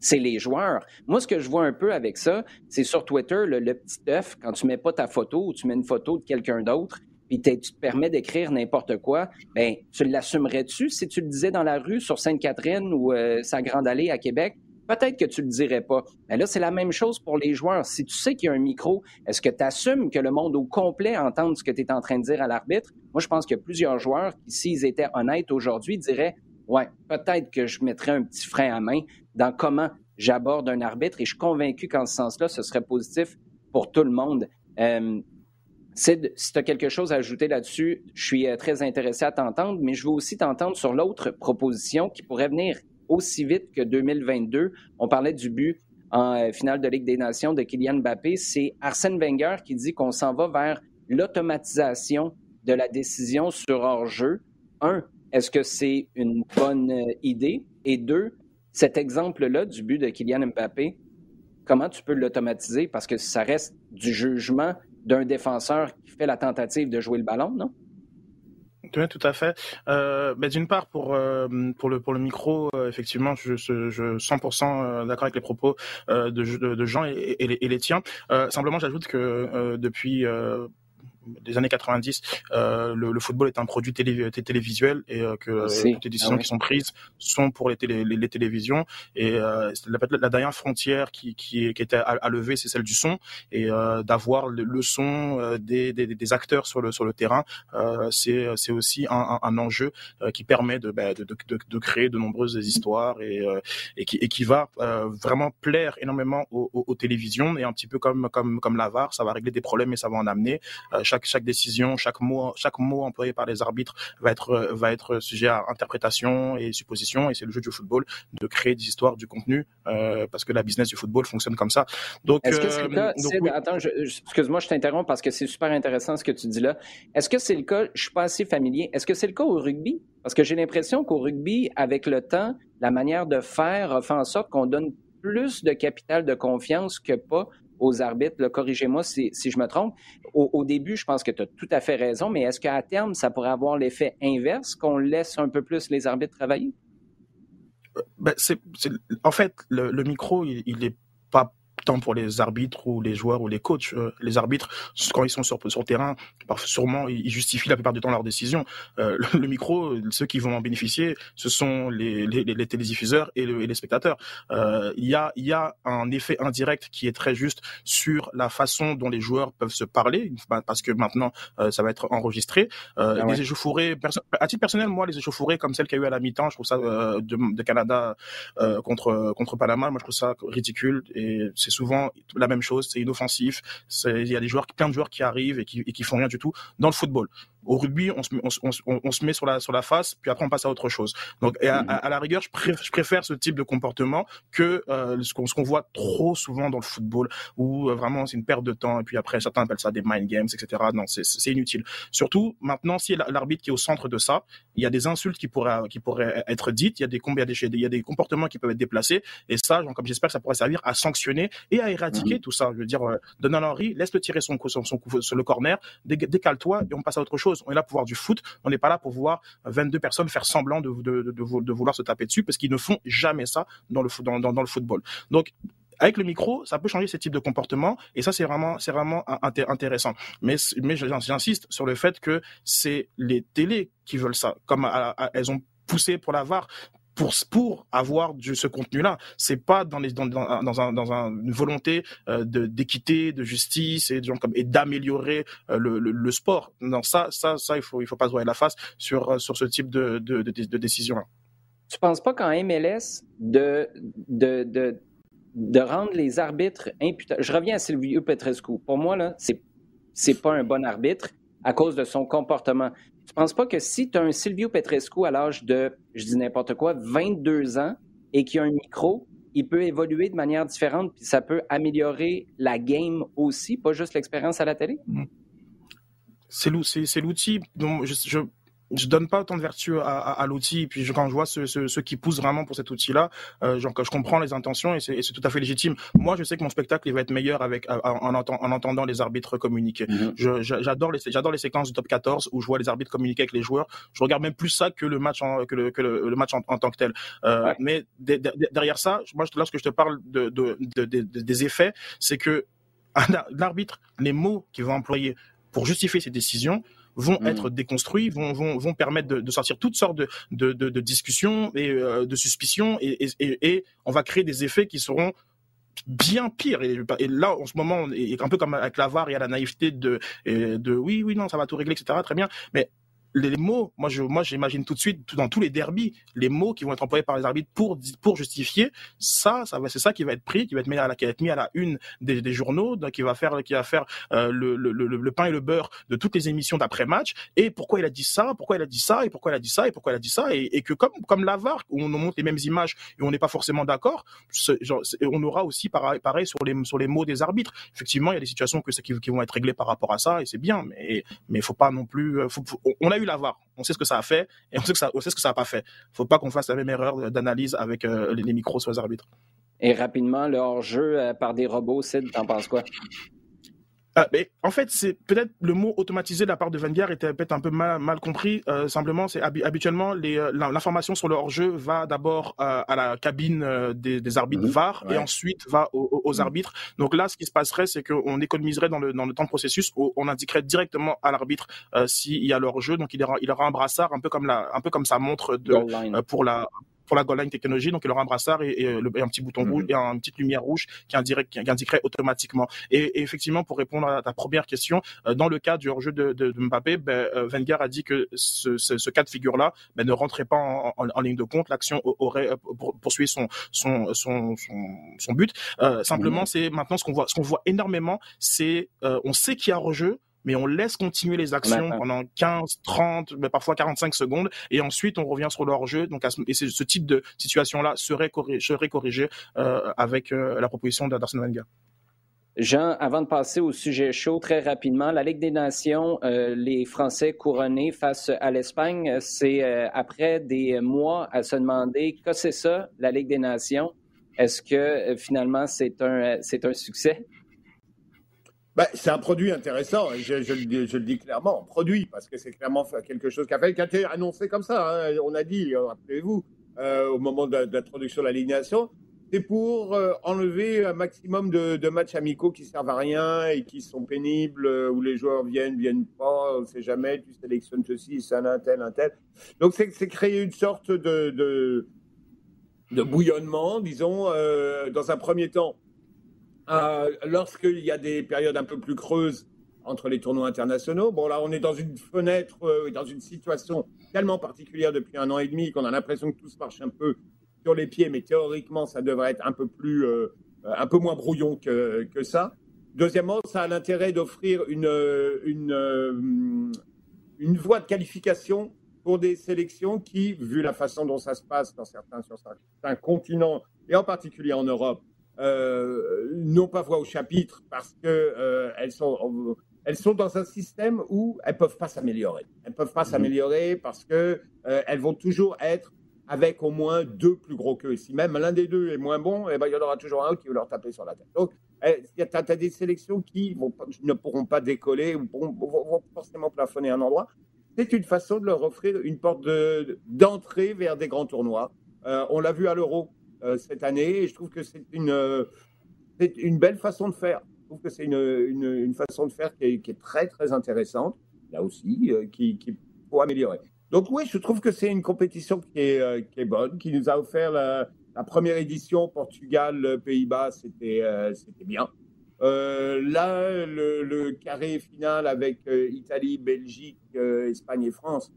c'est les joueurs. Moi, ce que je vois un peu avec ça, c'est sur Twitter, le, petit œuf, quand tu mets pas ta photo ou tu mets une photo de quelqu'un d'autre, tu te permets d'écrire n'importe quoi, ben tu l'assumerais-tu si tu le disais dans la rue sur Sainte-Catherine ou euh, sa Grande Allée à Québec? Peut-être que tu le dirais pas. Mais là, c'est la même chose pour les joueurs. Si tu sais qu'il y a un micro, est-ce que tu assumes que le monde au complet entende ce que tu es en train de dire à l'arbitre? Moi, je pense qu'il y a plusieurs joueurs qui, s'ils étaient honnêtes aujourd'hui, diraient Ouais, peut-être que je mettrais un petit frein à main dans comment j'aborde un arbitre et je suis convaincu qu'en ce sens-là, ce serait positif pour tout le monde. Euh, si tu as quelque chose à ajouter là-dessus, je suis euh, très intéressé à t'entendre, mais je veux aussi t'entendre sur l'autre proposition qui pourrait venir aussi vite que 2022. On parlait du but en euh, finale de Ligue des Nations de Kylian Mbappé. C'est Arsène Wenger qui dit qu'on s'en va vers l'automatisation de la décision sur hors-jeu. Un, est-ce que c'est une bonne euh, idée? Et deux, cet exemple-là du but de Kylian Mbappé, comment tu peux l'automatiser? Parce que ça reste du jugement d'un défenseur qui fait la tentative de jouer le ballon, non? Oui, tout à fait. Euh, ben, D'une part, pour, euh, le, micro, euh, effectivement, je, je 100% d'accord avec les propos de, Jean et les tiens. simplement, j'ajoute que depuis des années 90, euh, le, le, football est un produit télé, télévisuel et euh, que euh, toutes les décisions ah qui sont prises sont pour les, télé, les, les télévisions. Et euh, la, la, dernière frontière qui, qui, qui était à, à lever, c'est celle du son et euh, d'avoir le, le, son euh, des, des, des, acteurs sur le sur le terrain. c'est c'est aussi un, un, enjeu qui permet de, bah, de, de, de, créer de nombreuses histoires et, et, qui, et qui va vraiment plaire énormément aux, aux, aux, télévisions et un petit peu comme comme comme l'avare, ça va régler des problèmes et ça va en amener chaque chaque décision, chaque mot chaque mot employé par les arbitres va être va être sujet à interprétation et supposition et c'est le jeu du football de créer des histoires, du contenu euh, parce que la business du football fonctionne comme ça. Donc, est-ce que c'est le euh, cas Attends, excuse-moi, je t'interromps parce que c'est super intéressant ce que tu dis là. Est-ce que c'est le cas Je suis pas assez familier. Est-ce que c'est le cas au rugby? Parce que j'ai l'impression qu'au rugby, avec le temps, la manière de faire fait en sorte qu'on donne plus de capital de confiance que pas aux arbitres. Corrigez-moi si, je me trompe. Au, début, je pense que tu as tout à fait raison, mais est-ce qu'à terme, ça pourrait avoir l'effet inverse, qu'on laisse un peu plus les arbitres travailler? Ben, en fait, le, micro, il, il est pas tant pour les arbitres ou les joueurs ou les coachs. Euh, les arbitres, quand ils sont sur, sur le terrain, sûrement, ils justifient la plupart du temps leurs décisions. Euh, le, micro, ceux qui vont en bénéficier, ce sont les, les, les télédiffuseurs et, et, les spectateurs. Euh, il y, a, y a un effet indirect qui est très juste sur la façon dont les joueurs peuvent se parler, parce que maintenant, euh, ça va être enregistré. Euh, ah Les échauffourées, à titre personnel, moi, les échauffourées comme celle qu'il y a eu à la mi-temps, je trouve ça de, de, Canada contre contre Panama, moi, je trouve ça ridicule et c'est souvent la même chose, c'est inoffensif. Il y a des joueurs, plein de joueurs qui arrivent et qui, et qui font rien du tout dans le football. Au rugby, on se, on, on, on se met sur la, sur la face, puis après on passe à autre chose. Donc, à, à, la rigueur, je préfère, je préfère, ce type de comportement que euh, ce qu'on voit trop souvent dans le football, où euh, vraiment c'est une perte de temps, et puis après certains appellent ça des mind games, etc. Non, c'est inutile. Surtout maintenant, si l'arbitre qui est au centre de ça, il y a des insultes qui pourraient, qui pourraient être dites, il y a des, il y a des, il y a des comportements qui peuvent être déplacés, et ça, comme j'espère que ça pourrait servir à sanctionner et à éradiquer tout ça. Je veux dire, euh, Donald Henry, laisse-le tirer son son, son sur le corner, décale-toi et on passe à autre chose. On est là pour voir du foot, on n'est pas là pour voir 22 personnes faire semblant de, vouloir se taper dessus parce qu'ils ne font jamais ça dans le, football. Donc, avec le micro, ça peut changer ce type de comportement et ça c'est vraiment c'est vraiment intéressant. Mais mais j'insiste sur le fait que c'est les télés qui veulent ça. Comme elles ont poussé pour la VAR pour pour avoir ce contenu-là. C'est pas dans dans dans, dans, un, dans un, une volonté euh, d'équité, de justice et comme et d'améliorer euh, le, le, sport. Non, ça ça ça il faut il faut pas se voir la face sur euh, sur ce type de de, de, de décision. -là. Tu penses pas qu'en MLS de de de de rendre les arbitres imputables? Je reviens à Silvio Petrescu. Pour moi là, c'est c'est pas un bon arbitre à cause de son comportement. Tu ne penses pas que si tu as un Silvio Petrescu à l'âge de, je dis n'importe quoi, 22 ans et qui a un micro, il peut évoluer de manière différente, puis ça peut améliorer la game aussi, pas juste l'expérience à la télé? Mmh. C'est l'outil dont je, je donne pas autant de vertu à, à, à l'outil. Puis quand je vois ceux, ceux, ceux, qui poussent vraiment pour cet outil-là, euh, genre, je comprends les intentions et c'est tout à fait légitime. Moi, je sais que mon spectacle il va être meilleur avec en, en, en entendant les arbitres communiquer. Mm-hmm. J'adore les j'adore les séquences du top 14 où je vois les arbitres communiquer avec les joueurs. Je regarde même plus ça que le match en, que le, que le, match en, tant que tel. Euh, Mais derrière ça, moi, lorsque je te parle de, de, de, de des effets, c'est que l'arbitre, les mots qu'il va employer pour justifier ses décisions vont mmh. être déconstruits, vont, vont, vont permettre de, de sortir toutes sortes de, de, de, de discussions et euh, de suspicions, et, et, et, on va créer des effets qui seront bien pires. Et, et, là, en ce moment, est un peu comme avec la VAR, il y a la naïveté de, de oui, oui, non, ça va tout régler, etc. Très bien. Mais les mots, moi je, moi j'imagine tout de suite dans tous les derbies, les mots qui vont être employés par les arbitres pour pour justifier ça, ça va, c'est ça qui va être pris, qui va être mis à la, qui va être mis à la une des, des journaux, donc qui va faire, qui va faire euh, le, le, le, le, pain et le beurre de toutes les émissions d'après match. Et pourquoi il a dit ça, pourquoi il a dit ça, et pourquoi il a dit ça, et pourquoi il a dit ça, et, et que comme comme l'avare où on montre les mêmes images et on n'est pas forcément d'accord, on aura aussi pareil, pareil sur les sur les mots des arbitres. Effectivement, il y a des situations que qui, qui vont être réglées par rapport à ça, et c'est bien, mais mais faut pas non plus, faut, on a eu l'avoir. On sait ce que ça a fait et on sait, que ça, on sait ce que ça n'a pas fait. Faut pas qu'on fasse la même erreur d'analyse avec euh, les, micros sur les arbitres. Et rapidement, le hors-jeu euh, par des robots, Sid, t'en penses quoi? Mais en fait, c'est peut-être le mot automatisé de la part de Wenger était peut-être un peu mal, mal compris. Euh, simplement, c'est habituellement euh, l'information sur le hors-jeu va d'abord euh, à la cabine des, arbitres mhm. VAR et ensuite va aux, mhm. arbitres. Donc là, ce qui se passerait, c'est qu'on économiserait dans le, dans le temps de processus, on indiquerait directement à l'arbitre s'il y a le hors-jeu. Donc il aura, il aura un brassard un peu comme la, un peu comme sa montre de pour la pour la goal line technologie. Donc, il aura un brassard et, et, un petit bouton rouge mhm. et une petite lumière rouge qui, indiquerait, qui indiquerait automatiquement. Et, effectivement, pour répondre à ta première question, euh, dans le cas du hors-jeu de, de, de, Mbappé, ben, euh, Wenger a dit que ce, ce, ce cas de figure-là ben, ne rentrait pas en, en, en, ligne de compte. L'action aurait euh, poursuivi son, son, son, son, son but. Euh, simplement, c'est maintenant ce qu'on voit, ce qu'on voit énormément, c'est on sait qu'il y a hors-jeu, mais on laisse continuer les actions pendant 15, 30, mais parfois 45 secondes, et ensuite on revient sur leur jeu. Donc, et ce type de situation-là serait, corrigé, serait corrigé euh, avec euh, la proposition d'Arsène Wenger. Jean, avant de passer au sujet chaud, très rapidement, la Ligue des Nations, euh, les Français couronnés face à l'Espagne, c'est après des mois à se demander que c'est ça, la Ligue des Nations. Est-ce que finalement c'est un, c'est un succès? Bah, c'est un produit intéressant, je, le dis clairement, produit, parce que c'est clairement quelque chose qui a, été annoncé comme ça. Hein. On a dit, euh, rappelez-vous, euh, au moment de, l'introduction de l'alignation, c'est pour euh, enlever un maximum de, de, matchs amicaux qui servent à rien et qui sont pénibles, où les joueurs viennent, viennent pas, on ne sait jamais, tu sélectionnes ceci, c'est un tel, un tel. Donc c'est créer une sorte de, de, de bouillonnement, disons, dans un premier temps euh, lorsqu'il y a des périodes un peu plus creuses entre les tournois internationaux. Bon, là, on est dans une fenêtre, euh, dans une situation tellement particulière depuis un an et demi qu'on a l'impression que tout se marche un peu sur les pieds, mais théoriquement, ça devrait être un peu plus, euh, un peu moins brouillon que, ça. Deuxièmement, ça a l'intérêt d'offrir une, une, une voie de qualification pour des sélections qui, vu la façon dont ça se passe dans certains, sur certains continents, et en particulier en Europe, euh, n'ont pas voix au chapitre parce que euh, elles sont elles sont dans un système où elles peuvent pas s'améliorer. Elles peuvent pas mhm. s'améliorer parce que euh, elles vont toujours être avec au moins deux plus gros qu'eux. Si même l'un des deux est moins bon, eh ben, il y en aura toujours un qui va leur taper sur la tête. Donc, tu as, des sélections qui vont, ne pourront pas décoller ou pourront, vont, forcément plafonner un endroit. C'est une façon de leur offrir une porte d'entrée vers des grands tournois. Euh, on l'a vu à l'Euro. Euh, cette année. Et je trouve que c'est une, euh, c'est une belle façon de faire. Je trouve que c'est une, façon de faire qui est, très, très intéressante, là aussi, euh, qui, faut améliorer. Donc oui, je trouve que c'est une compétition qui est, bonne, qui nous a offert la, première édition Portugal, Pays-Bas, c'était c'était bien. là, le, carré final avec Italie, Belgique, Espagne et France,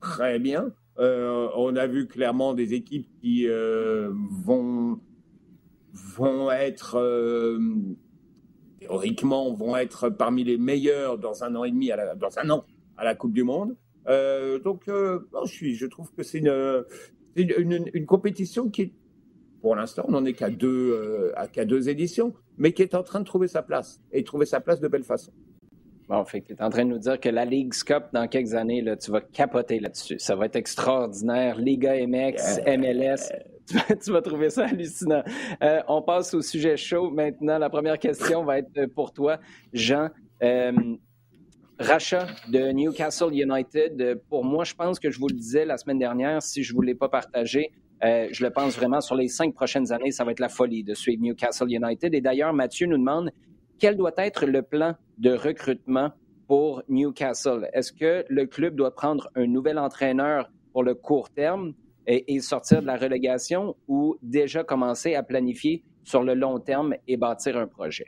très bien. Euh, on a vu clairement des équipes qui euh, vont, vont être, euh, théoriquement, vont être parmi les meilleurs dans un an et demi, à dans un an à la Coupe du Monde. donc, je, je trouve que c'est une, une, compétition qui, pour l'instant, on n'en est qu'à deux, qu'à deux éditions, mais qui est en train de trouver sa place et trouver sa place de belle façon. Bon, fait que tu es en train de nous dire que la Ligue Cup, dans quelques années, là, tu vas capoter là-dessus. Ça va être extraordinaire. Liga MX, MLS, tu vas, trouver ça hallucinant. Euh, on passe au sujet chaud maintenant. La première question va être pour toi, Jean. Euh, rachat de Newcastle United, pour moi, je pense que je vous le disais la semaine dernière, si je ne vous l'ai pas partagé, euh, je le pense vraiment, sur les cinq prochaines années, ça va être la folie de suivre Newcastle United. Et d'ailleurs, Mathieu nous demande quel doit être le plan de recrutement pour Newcastle? Est-ce que le club doit prendre un nouvel entraîneur pour le court terme et, sortir de la relégation ou déjà commencer à planifier sur le long terme et bâtir un projet?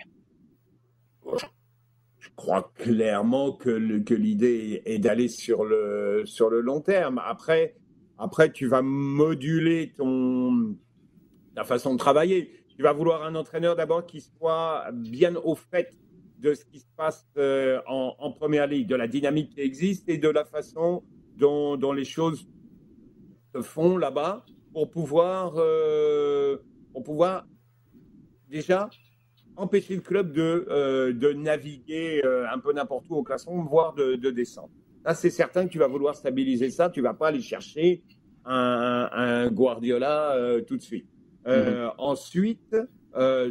Je crois clairement que, l'idée est d'aller sur le, sur le long terme. Après, après, tu vas moduler ton, ta façon de travailler tu vas vouloir un entraîneur d'abord qui soit bien au fait de ce qui se passe euh, en, première ligue, de la dynamique qui existe et de la façon dont, les choses se font là-bas pour pouvoir, euh, pour pouvoir déjà empêcher le club de, euh, naviguer un peu n'importe où au classement, voire de, descendre. Là, c'est certain que tu vas vouloir stabiliser ça. Tu vas pas aller chercher un Guardiola tout de suite. Euh, mhm. Ensuite,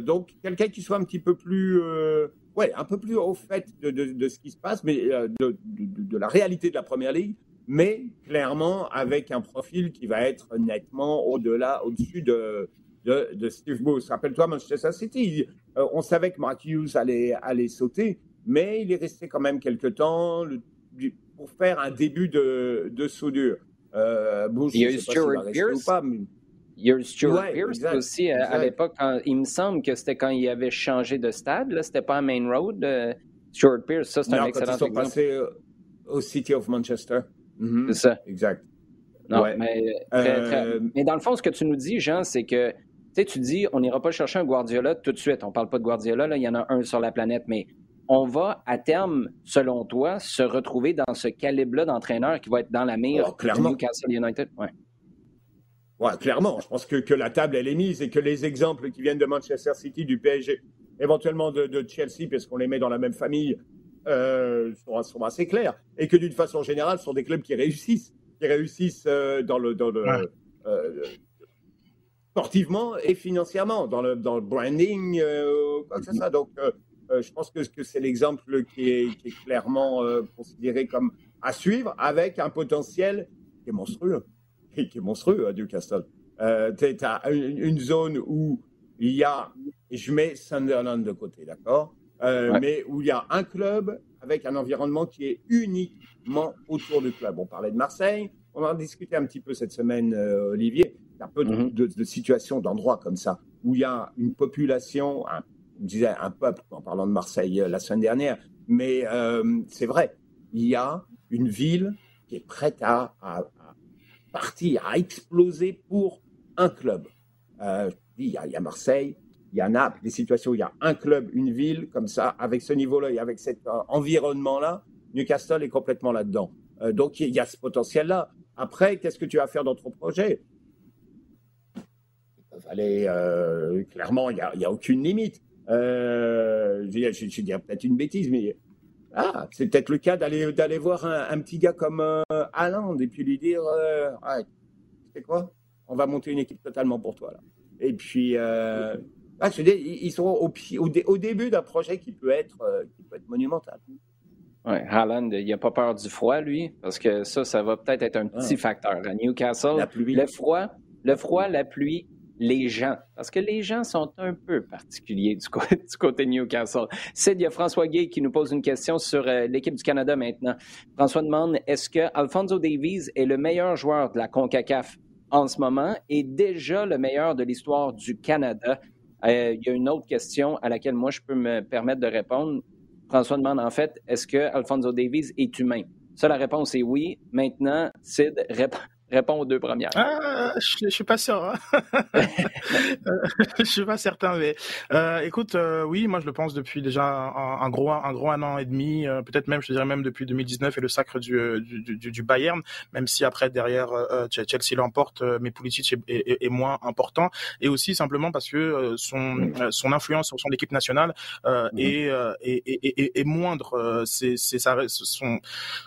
donc, quelqu'un qui soit un petit peu plus, ouais, un peu plus au fait de, de, ce qui se passe, mais de, de, la réalité de la première ligue, mais clairement avec un profil qui va être nettement au-delà, au-dessus de, de, Steve Bruce. Rappelle-toi, Manchester City, on savait que Matthews allait, allait sauter, mais il est resté quand même quelques temps pour faire un début de, de soudure. Euh, il y a eu Stuart Pierce. Stuart Pierce aussi euh, à l'époque. Il me semble que c'était quand il avait changé de stade. Là, c'était pas à Main Road. Euh, Stuart Pierce, ça c'est un excellent quand ils sont passés au City of Manchester. Mhm. C'est ça. Exact. Non, mais, mais dans le fond, ce que tu nous dis, Jean, c'est que tu dis, on n'ira pas chercher un Guardiola tout de suite. On ne parle pas de Guardiola, là, il y en a un sur la planète, mais on va à terme, selon toi, se retrouver dans ce calibre-là d'entraîneur qui va être dans la mire oh, de Newcastle United? Ouais. Ouais, clairement. Je pense que, que, la table, elle est mise et que les exemples qui viennent de Manchester City, du PSG, éventuellement de, Chelsea, parce qu'on les met dans la même famille, euh, sont, assez clairs. Et que d'une façon générale, ce sont des clubs qui réussissent, qui réussissent euh, dans le, dans le euh, sportivement et financièrement, dans le, dans le branding, quoi que ce soit. Donc, je pense que, que c'est l'exemple qui est, clairement considéré comme à suivre, avec un potentiel qui est monstrueux, qui est monstrueux à Newcastle. Euh, tu as une, zone où il y a, je mets Sunderland de côté, d'accord? Mais où il y a un club avec un environnement qui est uniquement autour du club. On parlait de Marseille, on en a discuté un petit peu cette semaine, Olivier. Il y a un peu de, mm-hmm. de situations, d'endroits comme ça, où il y a une population, un je disais un peuple en parlant de Marseille euh, la semaine dernière, mais euh, c'est vrai, il y a une ville qui est prête à, partir, à exploser pour un club. Euh, il, y a, Marseille, il y a Naples, des situations où il y a un club, une ville comme ça, avec ce niveau-là et avec cet environnement-là, Newcastle est complètement là-dedans. donc il y a ce potentiel-là. Après, qu'est-ce que tu vas faire dans ton projet? Clairement, il n'y a, aucune limite. Euh, je, je, dirais peut-être une bêtise, mais ah, c'est peut-être le cas d'aller d'aller voir un, petit gars comme euh, et puis lui dire euh, ah, tu sais quoi On va monter une équipe totalement pour toi là. Et puis euh, ah, je dis, ils sont au, au, au début d'un projet qui peut être euh, qui peut être monumental. Ouais, Haaland, il n'a pas peur du froid, lui, parce que ça, ça va peut-être être un petit ah. facteur. À Newcastle, le froid, le froid, la pluie, les gens, parce que les gens sont un peu particuliers du côté, du côté Newcastle. C'est il y a François Gay qui nous pose une question sur euh, l'équipe du Canada maintenant. François demande est-ce que Alfonso Davies est le meilleur joueur de la CONCACAF en ce moment et déjà le meilleur de l'histoire du Canada? Euh, il y a une autre question à laquelle moi je peux me permettre de répondre. François demande en fait est-ce que Alfonso Davies est humain? Ça, la réponse est oui. Maintenant, Sid, Réponds aux deux premières. Ah, je, je suis pas sûr. Hein. je suis pas certain, mais euh, écoute, euh, oui, moi je le pense depuis déjà un, un gros un gros un an et demi, euh, peut-être même, je dirais même depuis 2019 et le sacre du du, du, du Bayern, même si après derrière Chelsea l'emporte, mais Pulisic est, est, est, moins important, et aussi simplement parce que son son influence sur son équipe nationale mm-hmm. est, est, est, est, moindre. C'est c'est ça. Son...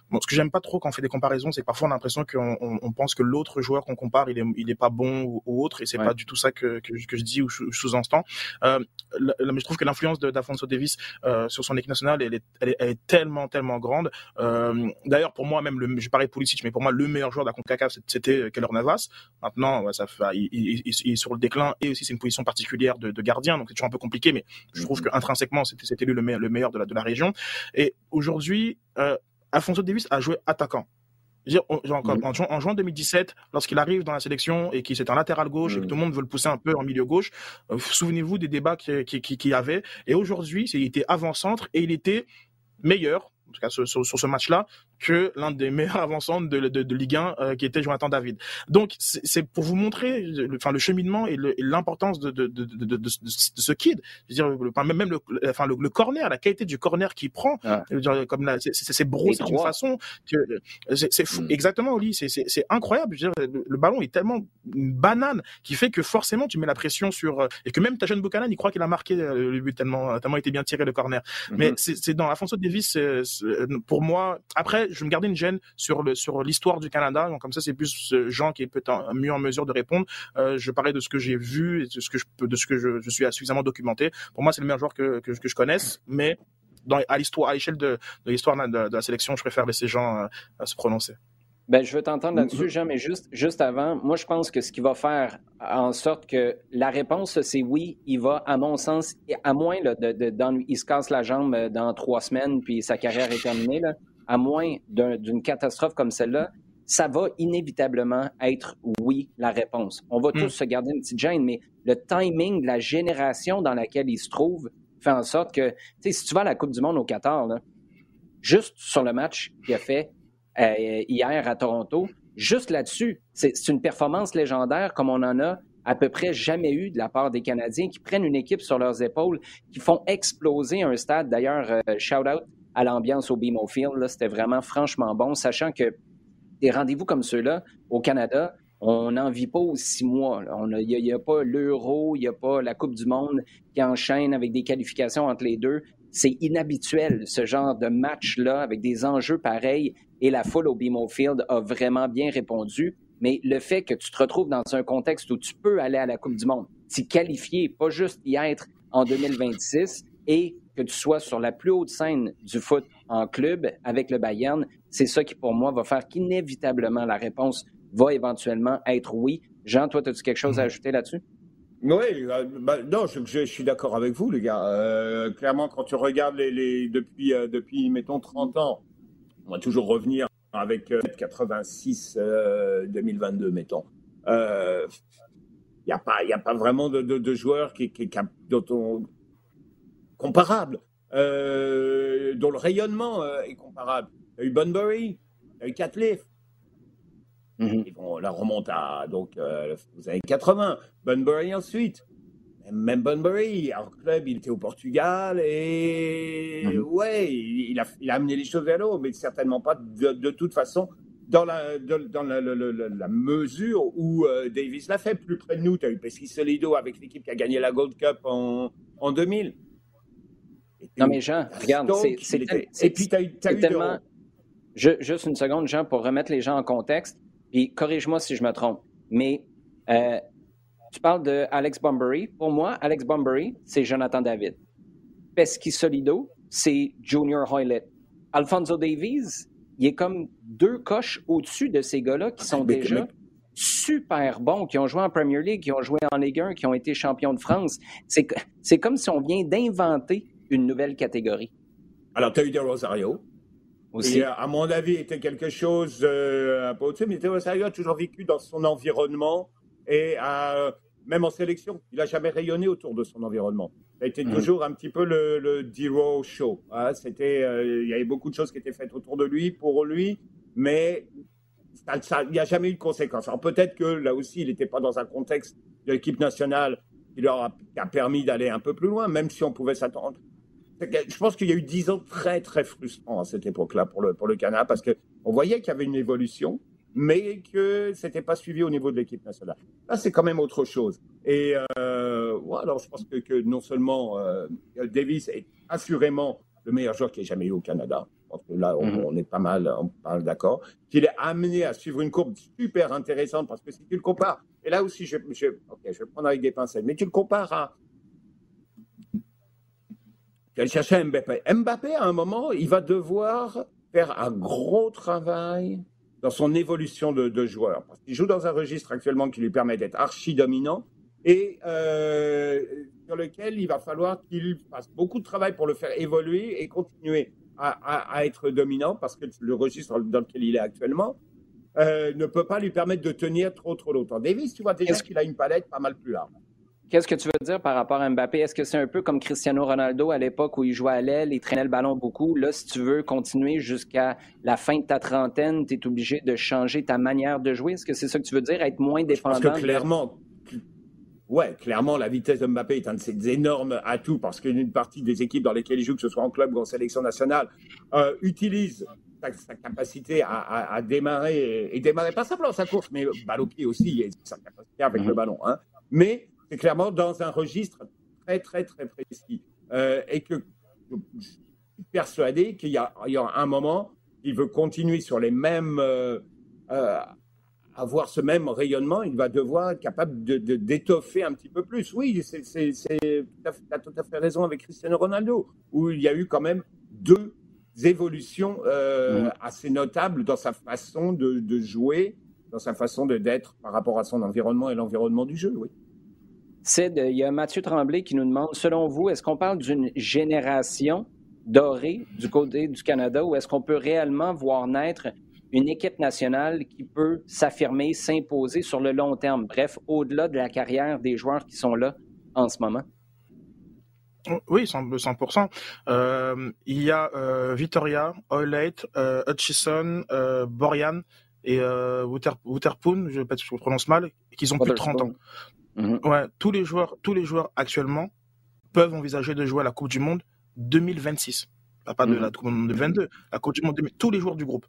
Bon, ce que j'aime pas trop quand on fait des comparaisons, c'est que parfois on a l'impression qu'on on, on pense que l'autre joueur qu'on compare, il est, il est pas bon ou, autre, et c'est pas du tout ça que, que, je dis ou sous-entends. Euh, mais je trouve que l'influence d'Afonso Davis euh, sur son équipe nationale, elle est, elle est, tellement, tellement grande. Euh, D'ailleurs, pour moi, même, le, je parlais de Pulisic, mais pour moi, le meilleur joueur de la CONCACAF, c'était Keller Navas. Maintenant, ça fait, il, il, est sur le déclin, et aussi c'est une position particulière de, de gardien, donc c'est toujours un peu compliqué, mais je trouve mm-hmm. qu'intrinsèquement, c'était lui le meilleur, le meilleur de la, de la région. Et aujourd'hui, euh, Alfonso Davis a joué attaquant. Mhm. en, juin 2017, lorsqu'il arrive dans la sélection et qu'il c'est un latéral gauche et que tout le monde veut le pousser un peu en milieu gauche, euh, souvenez-vous des débats qu'il qui, avait. Et aujourd'hui, il était avant-centre et il était meilleur, en tout cas sur, sur ce match-là, que l'un des meilleurs avançants de, de, de Ligue 1 euh, qui était Jonathan David. Donc c'est pour vous montrer le, enfin, le cheminement et l'importance de, de, de, de, de, ce kid. Je veux dire, même le, enfin, le, corner, la qualité du corner qu'il prend, ah. je veux dire, comme c'est brossé d'une façon que c'est fou. Mm. Exactement, Oli, c'est incroyable. Je veux dire, le, ballon est tellement une banane qui fait que forcément tu mets la pression sur et que même ta jeune Buchanan, il croit qu'il a marqué euh, le but tellement tellement été bien tiré le corner. Mm-hmm. Mais c'est dans Afonso Davis, pour moi. Après, je vais me garder une gêne sur le sur l'histoire du Canada. Donc comme ça, c'est plus Jean qui est peut-être mieux en mesure de répondre. je parlais de ce que j'ai vu et de ce que je peux, de ce que je, suis suffisamment documenté. Pour moi, c'est le meilleur joueur que, que, je connaisse, mais dans, à l'histoire, à l'échelle de, de l'histoire de, la sélection, je préfère laisser Jean se prononcer. Ben, je veux t'entendre là-dessus, Jean, mais juste, juste avant, moi, je pense que ce qui va faire en sorte que la réponse, c'est oui, il va, à mon sens, à moins là, de, de, il se casse la jambe euh, dans trois semaines, puis sa carrière est terminée, là, à moins d'une catastrophe comme celle-là, ça va inévitablement être oui, la réponse. On va hmm. tous se garder une petite gêne, mais le timing de la génération dans laquelle il se trouve fait en sorte que, tu sais, si tu vas à la Coupe du Monde au Qatar, là, juste sur le match qu'il a fait, euh, hier à Toronto. Juste là-dessus, c'est une performance légendaire comme on en a à peu près jamais eu de la part des Canadiens qui prennent une équipe sur leurs épaules, qui font exploser un stade. D'ailleurs, euh, shout-out à l'ambiance au BMO Field. C'était vraiment franchement bon, sachant que des rendez-vous comme ceux-là au Canada, on n'en vit pas aux six mois. Il n'y a, a, pas l'euro, il n'y a pas la Coupe du Monde qui enchaîne avec des qualifications entre les deux. C'est inhabituel, ce genre de match-là, avec des enjeux pareils et la foule au BMO Field a vraiment bien répondu. Mais le fait que tu te retrouves dans un contexte où tu peux aller à la Coupe du Monde, t'y qualifier, pas juste y être en 2026 et que tu sois sur la plus haute scène du foot en club avec le Bayern, c'est ça qui, pour moi, va faire qu'inévitablement la réponse va éventuellement être oui. Jean, toi, as-tu quelque chose à mhm. ajouter là-dessus? Oui, euh, bah, non, je, suis d'accord avec vous, les gars. Euh, clairement, quand tu regardes les, depuis, euh, depuis, mettons, 30 ans, on va toujours revenir avec 86 euh, 2022, euh, mettons. Il n'y a, pas, y a pas vraiment de, de, joueurs qui, qui, dont on, comparables, dont le rayonnement est comparable. Il y a eu Bunbury, il y a eu Catliff. Mm la remonte à donc, aux années 80. Bunbury ensuite même Bunbury, club, il était au Portugal et mhm. ouais, il a, il a, amené les choses vers l'eau, mais certainement pas de, toute façon dans la, dans la, la, mesure où euh, Davis l'a fait. Plus près de nous, tu as eu Pesci Solido avec l'équipe qui a gagné la Gold Cup en, en 2000. Non mais Jean, regarde, c'est Et puis tu as eu, tellement... juste une seconde, Jean, pour remettre les gens en contexte, puis corrige-moi si je me trompe, mais euh, tu parles de Alex Bunbury. Pour moi, Alex Bunbury, c'est Jonathan David. Pesky Solido, c'est Junior Hoylett. Alfonso Davies, il est comme deux coches au-dessus de ces gars-là qui sont déjà super bons, qui ont joué en Premier League, qui ont joué en Ligue 1, qui ont été champions de France. C'est comme si on vient d'inventer une nouvelle catégorie. Alors, tu as eu des Rosario. Aussi. à mon avis, était quelque chose euh, un peu au-dessus, mais Rosario a toujours vécu dans son environnement et euh, même en sélection, il n'a jamais rayonné autour de son environnement. Ça a été toujours un petit peu le, le D-Row show. Hein. C'était, euh, il y avait beaucoup de choses qui étaient faites autour de lui, pour lui, mais il n'y a jamais eu de conséquences. Alors peut-être que là aussi, il n'était pas dans un contexte de l'équipe nationale qui leur a, permis d'aller un peu plus loin, même si on pouvait s'attendre. Je pense qu'il y a eu dix ans très, très frustrants à cette époque-là pour le, pour le Canada, parce qu'on voyait qu'il y avait une évolution, mais que c'était pas suivi au niveau de l'équipe nationale. Là, c'est quand même autre chose. Et euh, alors je pense que, que non seulement euh, Davis est assurément le meilleur joueur qui ait jamais eu au Canada. Pense que là, on, mhm. est pas mal, on parle d'accord. Qu'il est amené à suivre une courbe super intéressante parce que si tu le compares, et là aussi, je, je, je vais prendre avec des pincettes, mais tu le compares à. Tu chercher Mbappé. Mbappé, à un moment, il va devoir faire un gros travail dans son évolution de, de joueur. Parce qu'il joue dans un registre actuellement qui lui permet d'être archi dominant et euh, sur lequel il va falloir qu'il fasse beaucoup de travail pour le faire évoluer et continuer à, à, à être dominant parce que le registre dans lequel il est actuellement euh, ne peut pas lui permettre de tenir trop trop longtemps. Davis, tu vois déjà qu'il a une palette pas mal plus large. Qu'est-ce que tu veux dire par rapport à Mbappé? Est-ce que c'est un peu comme Cristiano Ronaldo à l'époque où il jouait à l'aile, il traînait le ballon beaucoup? Là, si tu veux continuer jusqu'à la fin de ta trentaine, tu es obligé de changer ta manière de jouer. Est-ce que c'est ça que tu veux dire, être moins dépendant? Parce que clairement, ouais, clairement, la vitesse de Mbappé est un de ses énormes atouts parce qu'une partie des équipes dans lesquelles il joue, que ce soit en club ou en sélection nationale, euh, utilise sa, capacité à, démarrer et, démarrer pas simplement sa course, mais pied aussi, sa capacité avec le mhm. ballon. Hein. Mais c'est clairement dans un registre très, très, très précis. Euh, et que je suis persuadé qu'il y, a, un moment il veut continuer sur les mêmes, avoir ce même rayonnement, il va devoir être capable de, d'étoffer un petit peu plus. Oui, c'est, c'est, tu as tout à fait raison avec Cristiano Ronaldo, où il y a eu quand même deux évolutions euh, mmh. assez notables dans sa façon de, de, jouer, dans sa façon de, d'être par rapport à son environnement et l'environnement du jeu, oui. Sid, il y a Mathieu Tremblay qui nous demande, selon vous, est-ce qu'on parle d'une génération dorée du côté du Canada ou est-ce qu'on peut réellement voir naître une équipe nationale qui peut s'affirmer, s'imposer sur le long terme, bref, au-delà de la carrière des joueurs qui sont là en ce moment? Oui, 100%. Euh, il y a euh, Victoria, Oilate, euh, Hutchison, Borian et Wouterpoon, je sais je prononce mal, qui ont plus de 30 ans. Mm-hmm. Ouais, tous les joueurs, tous les joueurs actuellement peuvent envisager de jouer à la Coupe du Monde 2026 pas de mm. la Coupe du Monde 2022, la Coupe du Monde tous les joueurs du groupe.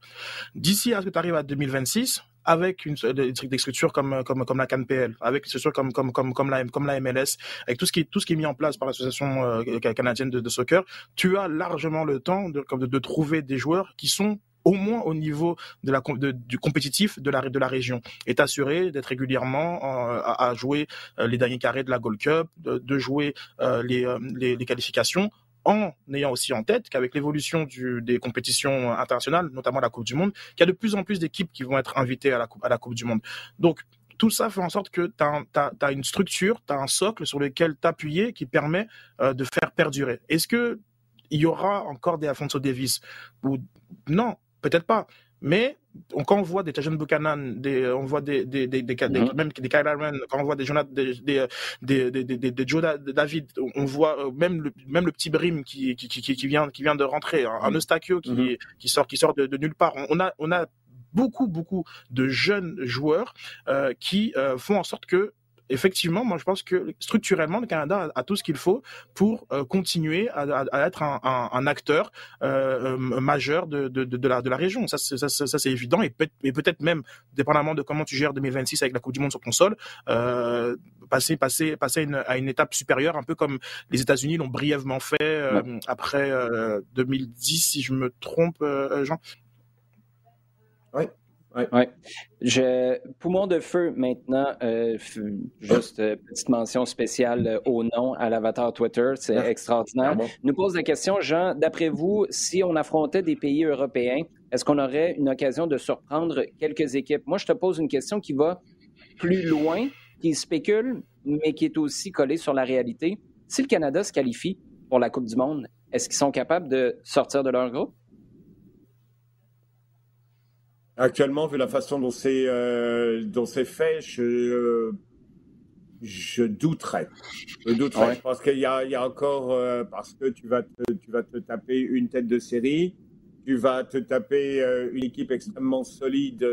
D'ici à ce que tu arrives à 2026, avec une, des structures comme comme comme la CanPL, avec des structures comme comme comme comme la comme la MLS, avec tout ce qui tout ce qui est mis en place par l'association euh, canadienne de, soccer, tu as largement le temps de, de, de trouver des joueurs qui sont au moins au niveau de la du compétitif de la de la région et t'assurer d'être régulièrement euh, à, jouer euh, les derniers carrés de la Gold Cup de, jouer les, les, les qualifications en ayant aussi en tête qu'avec l'évolution des compétitions internationales, notamment la Coupe du Monde, qu'il y a de plus en plus d'équipes qui vont être invitées à la, à la Coupe du Monde. Donc, tout ça fait en sorte que tu as, une structure, tu as un socle sur lequel t'appuyer qui permet euh, de faire perdurer. Est-ce que il y aura encore des Alfonso Davis ou non, peut-être pas. Mais quand on voit des Tajan Buchanan, des, on voit des, des, des, des, mm-hmm. même des Kyle quand on voit des Jonathan, des, des, des, des, des Joe David, on voit euh, même le, même le petit Brim qui, qui, qui, qui vient, qui vient de rentrer, un, un Eustachio qui, mm-hmm. qui sort, qui sort de, de nulle part. On a, on a beaucoup, beaucoup de jeunes joueurs euh, qui euh, font en sorte que effectivement, moi je pense que structurellement, le Canada a, tout ce qu'il faut pour euh, continuer à, être un, acteur euh, euh, majeur de, de, la, de la région. Ça, ça, ça, c'est évident et, peut, être même, dépendamment de comment tu gères 2026 avec la Coupe du Monde sur ton sol, passer, passer, passer à une, étape supérieure, un peu comme les États-Unis l'ont brièvement fait après 2010, si je me trompe, Jean. Oui. Ouais. Je, poumon de feu maintenant, euh, juste euh, petite mention spéciale euh, au nom à l'avatar Twitter, c'est extraordinaire. Nous pose la question, Jean, d'après vous, si on affrontait des pays européens, est-ce qu'on aurait une occasion de surprendre quelques équipes? Moi, je te pose une question qui va plus loin, qui spécule, mais qui est aussi collée sur la réalité. Si le Canada se qualifie pour la Coupe du Monde, est-ce qu'ils sont capables de sortir de leur groupe? Actuellement, vu la façon dont c'est euh, fait, je je douterais. Je douterais. Je pense qu'il y a encore euh, parce que tu vas te, tu vas te taper une tête de série, tu vas te taper euh, une équipe extrêmement solide.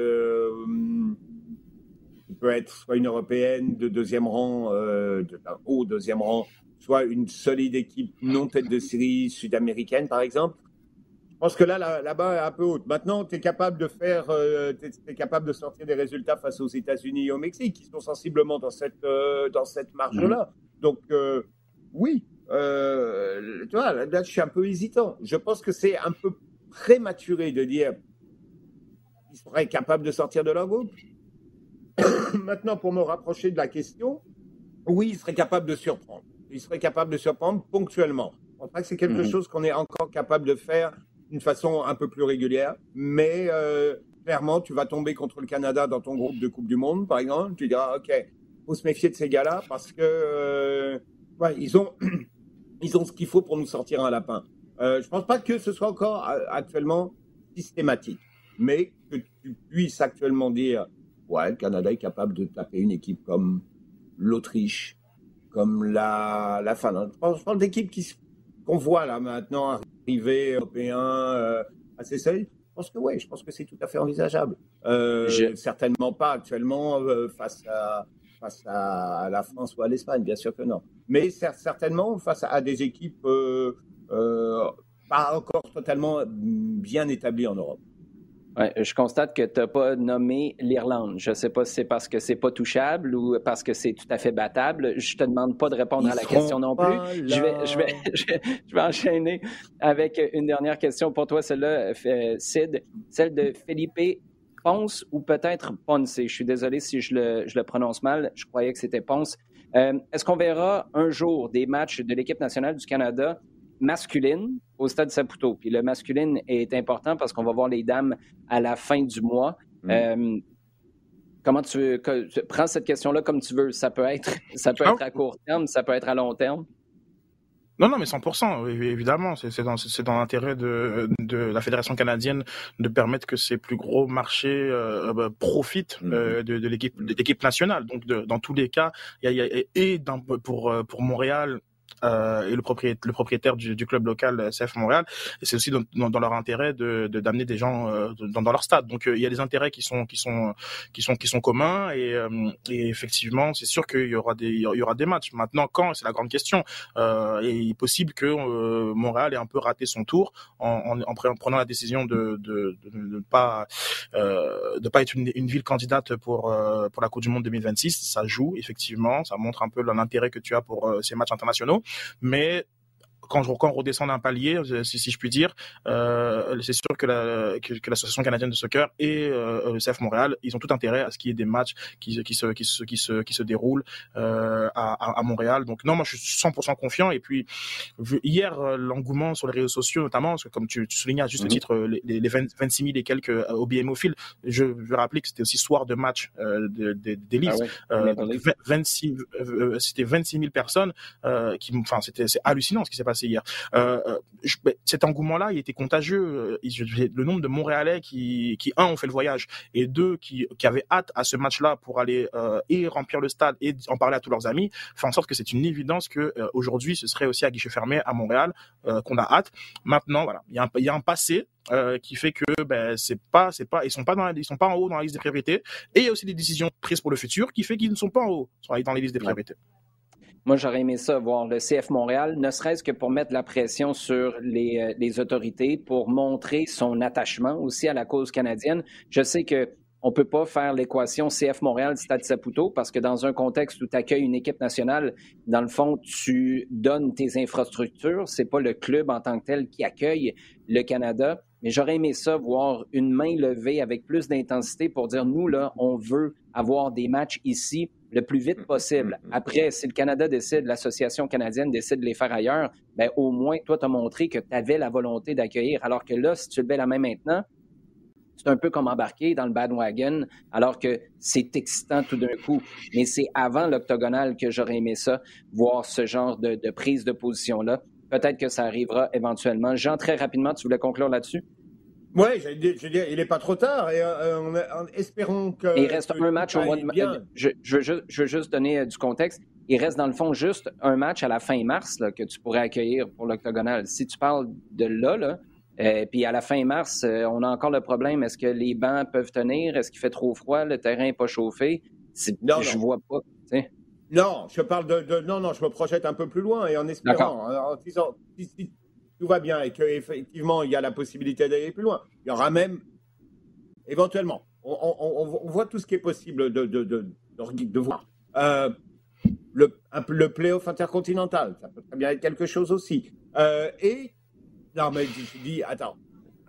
qui peut être soit une européenne de deuxième rang, de, haut deuxième rang, soit une solide équipe non tête de série sud-américaine, par exemple. Je pense que là, là-bas, est un peu haute. Maintenant, tu es capable de faire, euh, es, capable de sortir des résultats face aux États-Unis et au Mexique, qui sont sensiblement dans cette, euh, dans cette marge-là. Mhm. Donc, euh, oui, tu vois, là, je suis un peu hésitant. Je pense que c'est un peu prématuré de dire qu'ils seraient capables de sortir de leur groupe. Maintenant, pour me rapprocher de la question, oui, ils seraient capables de surprendre. Ils seraient capables de surprendre ponctuellement. Je pense pas que c'est quelque mhm. chose qu'on est encore capable de faire d'une façon un peu plus régulière. Mais euh, clairement, tu vas tomber contre le Canada dans ton groupe de Coupe du Monde, par exemple. Tu diras, OK, faut se méfier de ces gars-là parce que euh, ouais, ils ont ils ont ce qu'il faut pour nous sortir un lapin. Euh, je pense pas que ce soit encore actuellement systématique, mais que tu puisses actuellement dire, ouais, le Canada est capable de taper une équipe comme l'Autriche, comme la, la Finlande. Je parle d'équipes qui qu'on voit là maintenant arriver européen euh, à ces seuils Je pense que oui, je pense que c'est tout à fait envisageable. Euh, certainement pas actuellement euh, face à face à la France ou à l'Espagne, bien sûr que non. Mais certainement face à des équipes pas encore totalement bien établies en Europe. Je constate que tu n'as pas nommé l'Irlande. Je ne sais pas si c'est parce que c'est pas touchable ou parce que c'est tout à fait battable. Je te demande pas de répondre à la question non plus. Je vais, je, vais, je vais, enchaîner avec une dernière question pour toi, celle-là, euh, Sid, celle de Felipe Ponce ou peut-être Ponce? Je suis désolé si je le, je le prononce mal. Je croyais que c'était Ponce. Euh, est-ce qu'on verra un jour des matchs de l'équipe nationale du Canada masculine au stade Saputo. Puis le masculine est important parce qu'on va voir les dames à la fin du mois. Mm. Euh, comment tu, prends cette question-là comme tu veux. Ça peut être, ça peut ah. être à court terme, ça peut être à long terme. Non, non, mais 100%, évidemment. C'est dans, dans l'intérêt de, de la Fédération canadienne de permettre que ces plus gros marchés euh, bah, profitent mm. euh, de, de l'équipe nationale. Donc, dans tous les cas, il y a, et dans, pour, pour Montréal et le propriétaire, du, du, club local euh, CF Montréal. Et c'est aussi dans, dans, leur intérêt de d'amener des gens euh, dans, dans, leur stade. Donc il y a des intérêts qui sont qui sont qui sont qui sont communs et, et effectivement c'est sûr qu'il y aura des il y aura des matchs. Maintenant quand c'est la grande question. Euh, et il est possible que Montréal ait un peu raté son tour en, en, en prenant la décision de de, de, ne pas euh, de pas être une, une, ville candidate pour pour la Coupe du Monde 2026. Ça joue effectivement, ça montre un peu l'intérêt que tu as pour ces matchs internationaux mais quand, je, quand on redescend d'un palier, si, si, je puis dire, euh, c'est sûr que la que, que l'association canadienne de soccer et euh, le CF Montréal, ils ont tout intérêt à ce qu'il y ait des matchs qui, qui se qui se qui se qui se déroulent euh, à, à, Montréal. Donc non, moi je suis 100% confiant. Et puis hier, euh, l'engouement sur les réseaux sociaux, notamment, parce que comme tu, tu soulignais à juste mhm. titre les, les 26 000 et quelques au BMOphile, je veux rappeler que c'était aussi soir de match des livres. Ah ouais, 26 c'était 26 000 personnes qui, enfin c'était c'est hallucinant ce qui s'est passé hier. Euh, euh ben, cet engouement-là, il était contagieux. Euh, le nombre de Montréalais qui, qui un, ont fait le voyage et deux, qui, qui avaient hâte à ce match-là pour aller euh, et remplir le stade et en parler à tous leurs amis, fait en sorte que c'est une évidence que euh, aujourd'hui, ce serait aussi à guichet fermé à Montréal qu'on a hâte. Maintenant, voilà, il y a un, il y a un passé euh, qui fait que ben c'est pas c'est pas ils sont pas dans ils sont pas en haut dans la liste des priorités et il y a aussi des décisions prises pour le futur qui fait qu'ils ne sont pas en haut dans les listes des priorités. Moi, j'aurais aimé ça, voir le CF Montréal, ne serait-ce que pour mettre la pression sur les, euh, les, autorités, pour montrer son attachement aussi à la cause canadienne. Je sais que on peut pas faire l'équation CF Montréal Stade Saputo parce que dans un contexte où tu accueilles une équipe nationale, dans le fond, tu donnes tes infrastructures. C'est pas le club en tant que tel qui accueille le Canada. Mais j'aurais aimé ça, voir une main levée avec plus d'intensité pour dire, nous, là, on veut avoir des matchs ici le plus vite possible. Après, si le Canada décide, l'association canadienne décide de les faire ailleurs, ben au moins, toi, tu as montré que tu avais la volonté d'accueillir. Alors que là, si tu le mets la main maintenant, c'est un peu comme embarquer dans le bandwagon, alors que c'est excitant tout d'un coup. Mais c'est avant l'octogonal que j'aurais aimé ça, voir ce genre de, de prise de position-là. Peut-être que ça arrivera éventuellement. Jean, très rapidement, tu voulais conclure là-dessus? Oui, je veux dire, il n'est pas trop tard et euh, en, espérons que. il reste un match au mois de mars. Je, veux juste donner euh, du contexte. Il reste dans le fond juste un match à la fin mars là, que tu pourrais accueillir pour l'octogonal. Si tu parles de là, là euh, puis à la fin mars, on a encore le problème est-ce que les bancs peuvent tenir? Est-ce qu'il fait trop froid? Le terrain n'est pas chauffé? Non, je ne vois pas. Non, je parle de, Non, non, je me projette un peu plus loin et en espérant, en, disant, tout va bien et qu'effectivement, il y a la possibilité d'aller plus loin. Il y aura même, éventuellement, on, voit tout ce qui est possible de, voir. Euh, le, le playoff intercontinental, ça peut très bien être quelque chose aussi. Euh, et, non, mais je dis, attends,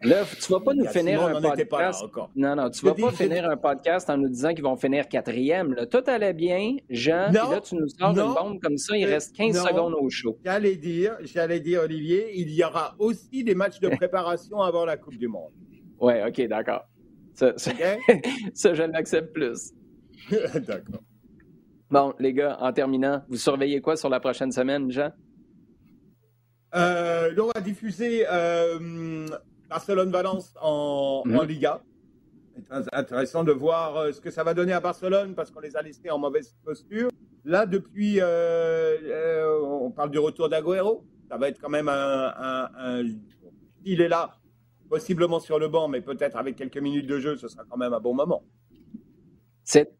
Là, tu vas pas nous finir un podcast. non, non, tu vas pas finir un podcast en nous disant qu'ils vont finir quatrième. Tout allait bien, Jean, et là, tu nous sors une bombe comme ça, il euh, reste 15 secondes au show. J'allais dire, j'allais dire, Olivier, il y aura aussi des matchs de préparation avant la Coupe du Monde. Oui, OK, d'accord. Ça, ça, je l'accepte plus. d'accord. Bon, les gars, en terminant, vous surveillez quoi sur la prochaine semaine, Jean? Euh, on va diffuser euh, Barcelone-Valence en, mhm. Liga. C'est intéressant de voir euh, ce que ça va donner à Barcelone parce qu'on les a laissés en mauvaise posture. Là, depuis, euh, euh, on parle du retour d'Aguero. Ça va être quand même un, Il est là, possiblement sur le banc, mais peut-être avec quelques minutes de jeu, ce sera quand même un bon moment. C'est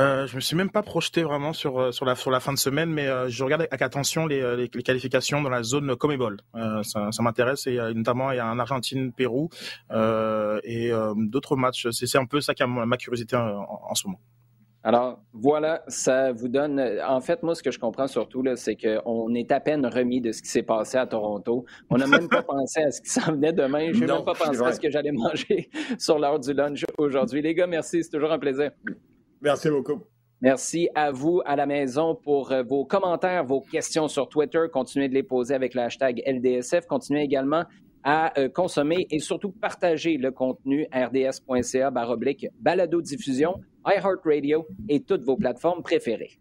euh, Je me suis même pas projeté vraiment sur sur la sur la fin de semaine, mais je regarde avec attention les, les, qualifications dans la zone Comebol. ça, ça m'intéresse et notamment il y a un Argentine-Pérou et d'autres matchs. C'est un peu ça qui a ma curiosité en ce moment. Alors, voilà, ça vous donne. En fait, moi, ce que je comprends surtout, c'est qu'on est à peine remis de ce qui s'est passé à Toronto. On n'a même pas pensé à ce qui s'en venait demain. Je n'ai même pas pensé à ce que j'allais manger sur l'heure du lunch aujourd'hui. Les gars, merci. C'est toujours un plaisir. Merci beaucoup. Merci à vous à la maison pour euh, vos commentaires, vos questions sur Twitter. Continuez de les poser avec le hashtag LDSF. Continuez également à euh, consommer et surtout partager le contenu rds.ca baroblique balado diffusion iHeartRadio et toutes vos plateformes préférées.